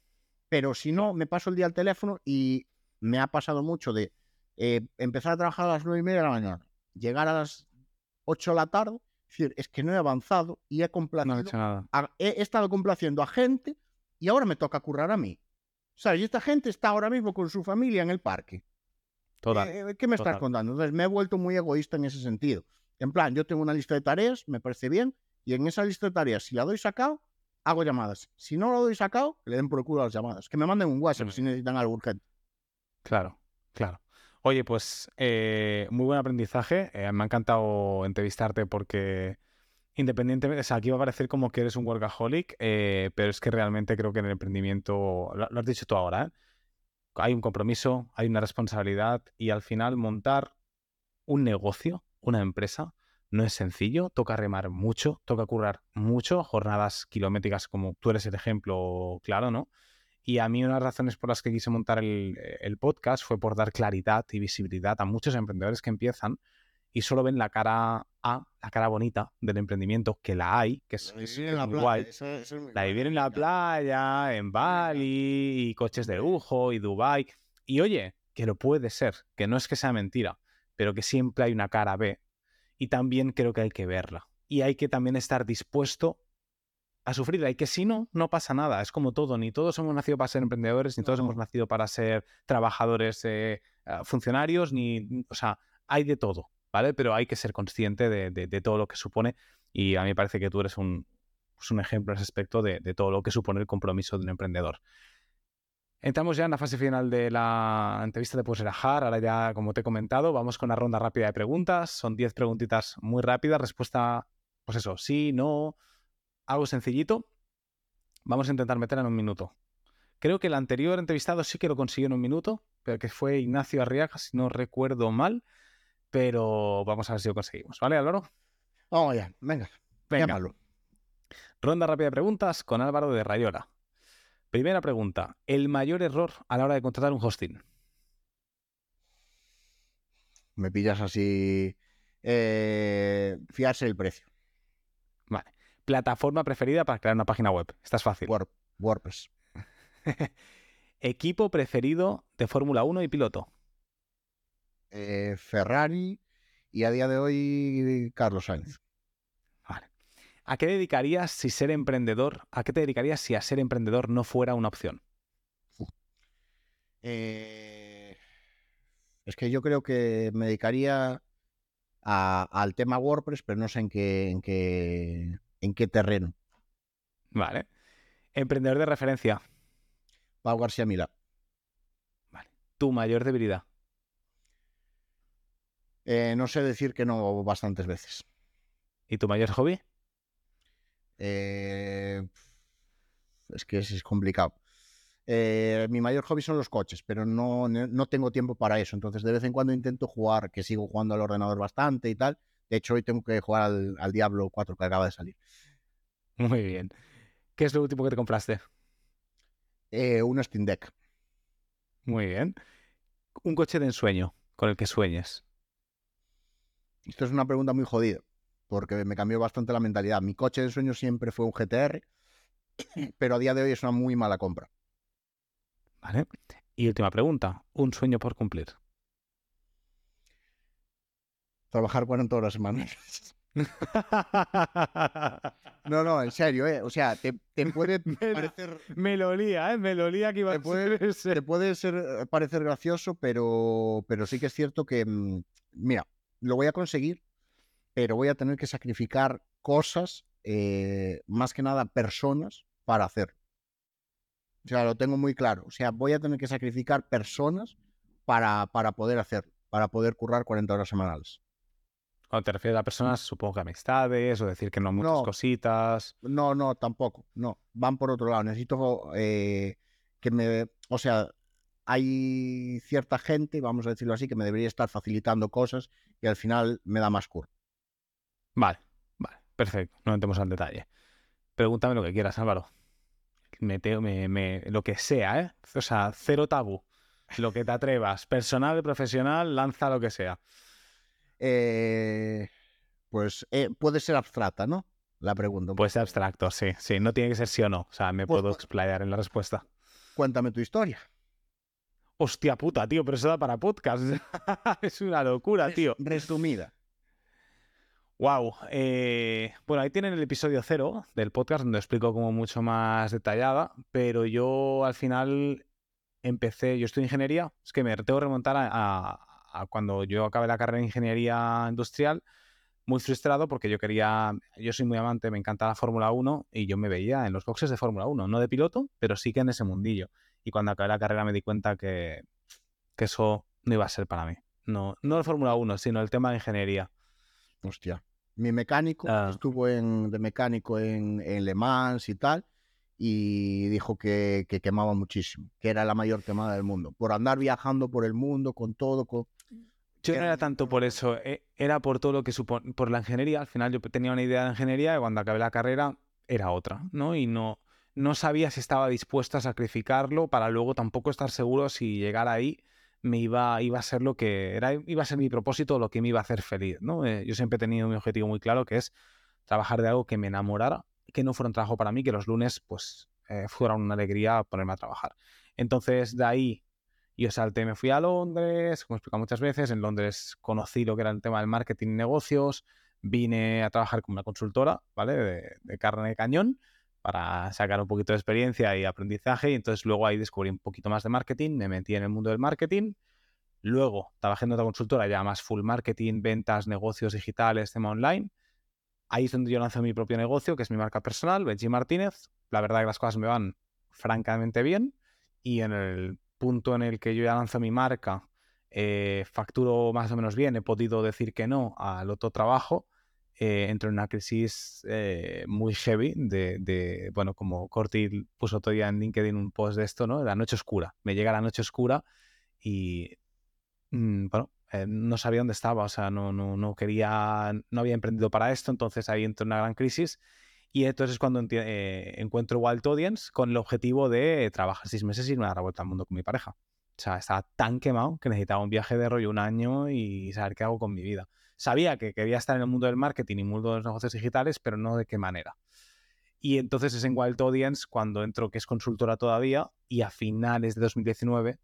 Pero si no, me paso el día al teléfono y me ha pasado mucho de eh, empezar a trabajar a las nueve y media de la mañana, llegar a las 8 de la tarde, decir, es que no he avanzado y he complacido. nada. he, estado complaciendo a gente y ahora me toca currar a mí. ¿Sabes? Y esta gente está ahora mismo con su familia en el parque. Eh, eh, ¿Qué me estás contando? Entonces me he vuelto muy egoísta en ese sentido. En plan, yo tengo una lista de tareas, me parece bien, y en esa lista de tareas, si la doy sacado, hago llamadas. Si no lo doy sacado, le den por culo a las llamadas. Que me manden un WhatsApp si necesitan algo urgente. Claro, claro. Oye, pues eh, muy buen aprendizaje. me ha encantado entrevistarte porque independientemente, aquí va a parecer como que eres un workaholic, pero es que realmente creo que en el emprendimiento, lo, lo has dicho tú ahora, ¿eh? hay un compromiso, hay una responsabilidad y al final montar un negocio, una empresa, no es sencillo, toca remar mucho, toca currar mucho, jornadas kilométricas como tú eres el ejemplo claro, ¿no? Y a mí una de las razones por las que quise montar el, el podcast fue por dar claridad y visibilidad a muchos emprendedores que empiezan y solo ven la cara A, la cara bonita del emprendimiento, que la hay, que es, en la playa, la vivir en la playa, en Bali, y coches de lujo, y Dubai. Y oye, que lo puede ser, que no es que sea mentira, pero que siempre hay una cara B. Y también creo que hay que verla. Y hay que también estar dispuesto a sufrirla. Y que si no, no pasa nada. Es como todo. Ni todos hemos nacido para ser emprendedores, ni todos hemos nacido para ser trabajadores, eh, funcionarios, ni. O sea, hay de todo. ¿vale? Pero hay que ser consciente de, todo lo que supone y a mí me parece que tú eres un, pues un ejemplo en ese aspecto de, todo lo que supone el compromiso de un emprendedor. Entramos ya en la fase final de la entrevista de Puserajar. Ahora ya, como te he comentado, vamos con una ronda rápida de preguntas. Son 10 preguntitas muy rápidas. Respuesta, pues eso, sí, no, algo sencillito. Vamos a intentar meter en un minuto. Creo que el anterior entrevistado sí que lo consiguió en un minuto, pero que fue Ignacio Arriaga, si no recuerdo mal pero vamos a ver si lo conseguimos, ¿vale, Álvaro? Vamos ya, venga, venga. Ronda rápida de preguntas con Álvaro de Rayora. Primera pregunta, ¿el mayor error a la hora de contratar un hosting? Me pillas así. Eh, fiarse el precio. ¿Plataforma preferida para crear una página web? Esta es fácil. WordPress. ¿Equipo preferido de Fórmula 1 y piloto? Eh, Ferrari y a día de hoy Carlos Sainz. Vale. ¿A qué dedicarías si ser emprendedor? ¿A qué te dedicarías si a ser emprendedor no fuera una opción? Eh, es que yo creo que me dedicaría al tema WordPress, pero no sé en qué, en qué, en qué terreno. Vale. Emprendedor de referencia. Pau García Mila. Vale. Tu mayor debilidad. Eh, no sé decir que no bastantes veces. ¿Y tu mayor hobby? Eh, es que es, complicado. Eh, mi mayor hobby son los coches, pero no, no, tengo tiempo para eso. Entonces, de vez en cuando intento jugar, que sigo jugando al ordenador bastante y tal. De hecho, hoy tengo que jugar al, Diablo 4 que acaba de salir. Muy bien. ¿Qué es lo último que te compraste? un Steam Deck. Muy bien. un coche de ensueño con el que sueñes. Esto es una pregunta muy jodida, porque me cambió bastante la mentalidad. Mi coche de ensueño siempre fue un GTR, pero a día de hoy es una muy mala compra. Vale. Y última pregunta, un sueño por cumplir. Trabajar 40 horas semanales. No, no, en serio, ¿eh? O sea, te, te puede parecer... Me lo lía, ¿eh? Me lo lía que iba Te a puede, ser ese. te puede ser, eh, parecer gracioso, pero, pero sí que es cierto que, mm, mira, lo voy a conseguir, pero voy a tener que sacrificar cosas, eh, más que nada personas, para hacerlo. O sea, lo tengo muy claro. O sea, voy a tener que sacrificar personas para, para poder hacerlo, para poder currar 40 horas semanales. Cuando te refieres a personas, supongo que amistades o decir que no muchas No. cositas. No, no, tampoco. No, van por otro lado. Necesito eh, que me... O sea, hay cierta gente, vamos a decirlo así, que me debería estar facilitando cosas y al final me da más curro. Vale, vale, perfecto. No entremos al detalle. Pregúntame lo que quieras, Álvaro. Me, teo- me, me- lo que sea, ¿eh? O sea, cero tabú. Lo que te atrevas. Personal, profesional, lanza lo que sea. Eh, pues eh, puede ser abstracta, ¿no? La pregunta. Puede ser abstracto, sí, sí. No tiene que ser sí o no. O sea, me Pues- puedo explayar en la respuesta. Cuéntame tu historia. Hostia puta, tío, pero eso da para podcast. es una locura, Res- tío. Resumida. Wow. bueno, ahí tienen el episodio cero del podcast donde explico como mucho más detallada, pero yo al final empecé, yo estudio ingeniería, es que me tengo que remontar a, a- a cuando yo acabé la carrera de ingeniería industrial, muy frustrado porque yo quería, yo soy muy amante, me encanta la Fórmula 1 y yo me veía en los boxes de Fórmula 1, no de piloto, pero sí que en ese mundillo. Y cuando acabé la carrera me di cuenta que, que eso no iba a ser para mí. No, no la Fórmula 1, sino el tema de ingeniería. Hostia. Mi mecánico Ah. estuvo en, de mecánico en, en Le Mans y tal, y dijo que, que quemaba muchísimo, que era la mayor quemada del mundo. Por andar viajando por el mundo con todo, con... Yo no Era tanto por eso, eh, era por todo lo que supone, por la ingeniería. Al final yo tenía una idea de ingeniería y cuando acabé la carrera era otra, ¿no? Y no, no sabía si estaba dispuesto a sacrificarlo para luego tampoco estar seguro si llegar ahí me iba, iba a ser lo que era, iba a ser mi propósito, lo que me iba a hacer feliz, ¿no? Eh, yo siempre he tenido mi objetivo muy claro, que es trabajar de algo que me enamorara, que no fuera un trabajo para mí, que los lunes, pues, eh, fuera una alegría ponerme a trabajar. Entonces, de ahí yo salté, me fui a Londres, como he explicado muchas veces, en Londres conocí lo que era el tema del marketing y negocios, vine a trabajar como una consultora, ¿vale? De, carne de cañón para sacar un poquito de experiencia y aprendizaje y entonces luego ahí descubrí un poquito más de marketing, me metí en el mundo del marketing, luego trabajé en otra consultora ya más full marketing, ventas, negocios digitales, tema online, ahí es donde yo lanzo mi propio negocio, que es mi marca personal, Benji Martínez, la verdad que las cosas me van francamente bien y en el punto en el que yo ya lanzo mi marca, eh, facturo más o menos bien, he podido decir que no al otro trabajo, eh, entro en una crisis eh, muy heavy de, de, bueno, como Corti puso otro día en LinkedIn un post de esto, ¿no? La noche oscura. Me llega la noche oscura y, mm, bueno, eh, no sabía dónde estaba, o sea, no, no, no quería, no había emprendido para esto, entonces ahí entro en una gran crisis y entonces es cuando eh, encuentro Wild Audience con el objetivo de trabajar seis meses y irme a dar la vuelta al mundo con mi pareja. O sea, estaba tan quemado que necesitaba un viaje de rollo un año y saber qué hago con mi vida. Sabía que quería estar en el mundo del marketing y mundo de los negocios digitales, pero no de qué manera. Y entonces es en Wild Audience cuando entro, que es consultora todavía, y a finales de 2019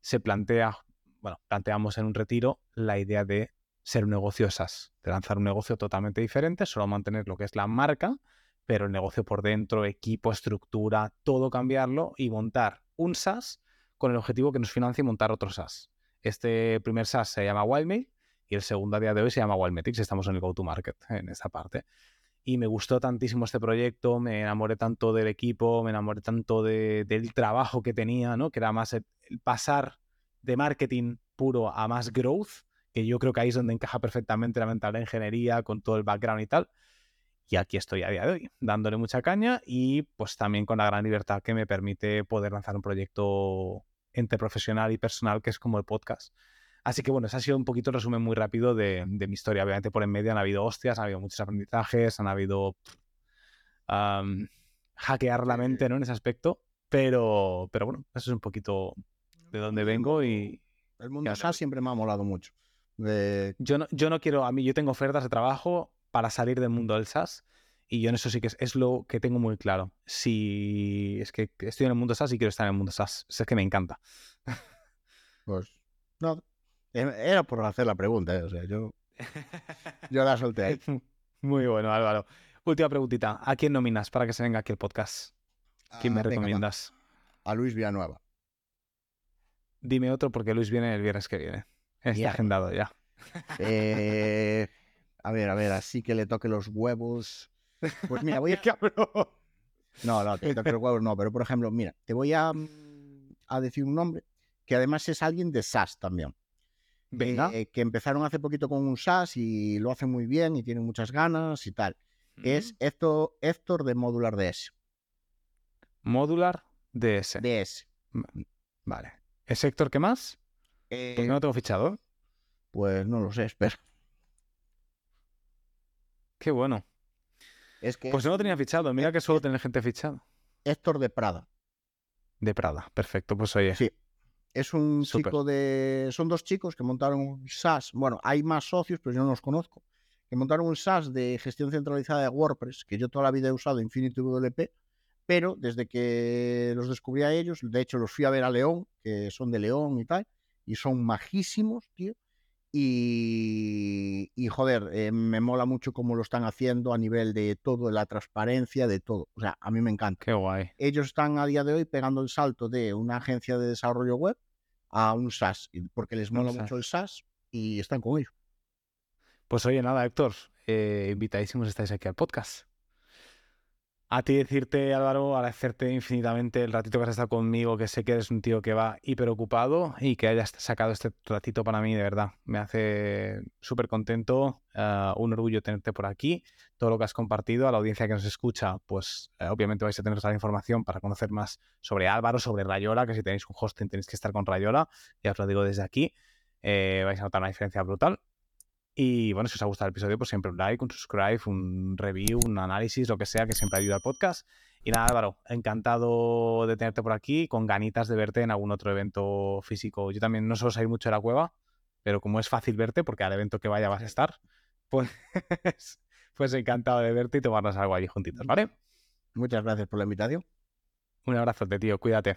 se plantea, bueno, planteamos en un retiro la idea de ser un negocio SaaS, de lanzar un negocio totalmente diferente, solo mantener lo que es la marca, pero el negocio por dentro, equipo, estructura, todo cambiarlo y montar un SaaS con el objetivo que nos financie montar otro SaaS. Este primer SaaS se llama Wildmail y el segundo a día de hoy se llama Wildmetrics. Estamos en el go-to-market en esta parte. Y me gustó tantísimo este proyecto, me enamoré tanto del equipo, me enamoré tanto de, del trabajo que tenía, ¿no? que era más el, el pasar de marketing puro a más growth, que yo creo que ahí es donde encaja perfectamente la mentalidad de ingeniería con todo el background y tal. Y aquí estoy a día de hoy, dándole mucha caña y pues también con la gran libertad que me permite poder lanzar un proyecto entre profesional y personal que es como el podcast. Así que bueno, ese ha sido un poquito el resumen muy rápido de, de, mi historia. Obviamente por en medio han habido hostias, han habido muchos aprendizajes, han habido um, hackear la mente ¿no? en ese aspecto, pero, pero bueno, eso es un poquito de dónde vengo y... El mundo SaaS siempre me ha molado mucho. De- Yo no, yo no quiero, a mí yo tengo ofertas de trabajo para salir del mundo del SaaS y yo en eso sí que es, es lo que tengo muy claro. Si es que estoy en el mundo SaaS y quiero estar en el mundo SaaS, es que me encanta. pues, no. eh, Era por hacer la pregunta, ¿eh? O sea, yo, yo la solté ahí. Muy bueno, Álvaro. Última preguntita. ¿A quién nominas para que se venga aquí el podcast? ¿Quién me Ah, va. recomiendas? A Luis Villanueva. Dime otro porque Luis viene el viernes que viene. Está Mierda. agendado ya. Eh, a ver, a ver, así que le toque los huevos. Pues mira, voy a. No, no, te toque los huevos no, pero por ejemplo, mira, te voy a, mm, a decir un nombre que además es alguien de SaaS también. Venga. eh, que empezaron hace poquito con un SaaS y lo hacen muy bien y tienen muchas ganas y tal. Es Héctor, Héctor de Modular DS. Modular DS. DS. Vale. ¿Es Héctor qué más? Eh, Porque no lo tengo fichado. Pues no lo sé, espera. Qué bueno. Es que Pues no lo tenía fichado. Mira que suelo tener gente fichada. Héctor de Prada. De Prada. Perfecto. Pues oye. Sí. Es un chico de. Son dos chicos que montaron un SaaS. Bueno, hay más socios, pero yo no los conozco. Que montaron un SaaS de gestión centralizada de WordPress, que yo toda la vida he usado Infinity WP, pero desde que los descubrí a ellos, de hecho los fui a ver a León, que son de León y tal, y son majísimos, tío. Y, y joder, eh, me mola mucho cómo lo están haciendo a nivel de todo, de la transparencia, de todo. O sea, a mí me encanta Qué guay. ellos están a día de hoy pegando el salto de una agencia de desarrollo web a un SaaS, porque les mola mucho el SaaS y están con ellos. Pues oye, nada, Héctor. eh, invitadísimos estáis aquí al podcast. A ti decirte, Álvaro, agradecerte infinitamente el ratito que has estado conmigo, que sé que eres un tío que va hiper ocupado y que hayas sacado este ratito para mí, de verdad. Me hace súper contento, eh, un orgullo tenerte por aquí, todo lo que has compartido, a la audiencia que nos escucha, pues eh, obviamente vais a tener toda la información para conocer más sobre Álvaro, sobre Rayola, que si tenéis un hosting tenéis que estar con Rayola, ya os lo digo desde aquí, eh, vais a notar una diferencia brutal. Y bueno, si os ha gustado el episodio, pues siempre un like, un subscribe, un review, un análisis, lo que sea, que siempre ayuda al podcast. Y nada, Álvaro, encantado de tenerte por aquí, con ganitas de verte en algún otro evento físico. Yo también no suelo salir mucho de la cueva, pero como es fácil verte, porque al evento que vaya vas a estar, pues, pues encantado de verte y tomarnos algo allí juntitos, ¿vale? Muchas gracias por la invitación. Un abrazote, tío, cuídate.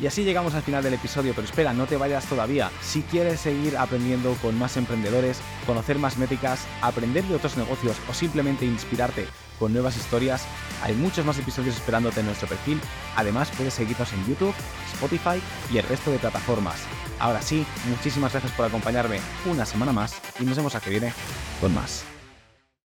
Y así llegamos al final del episodio, pero espera, no te vayas todavía. Si quieres seguir aprendiendo con más emprendedores, conocer más métricas, aprender de otros negocios o simplemente inspirarte con nuevas historias, hay muchos más episodios esperándote en nuestro perfil. Además, puedes seguirnos en YouTube, Spotify y el resto de plataformas. Ahora sí, muchísimas gracias por acompañarme una semana más y nos vemos a que viene con más.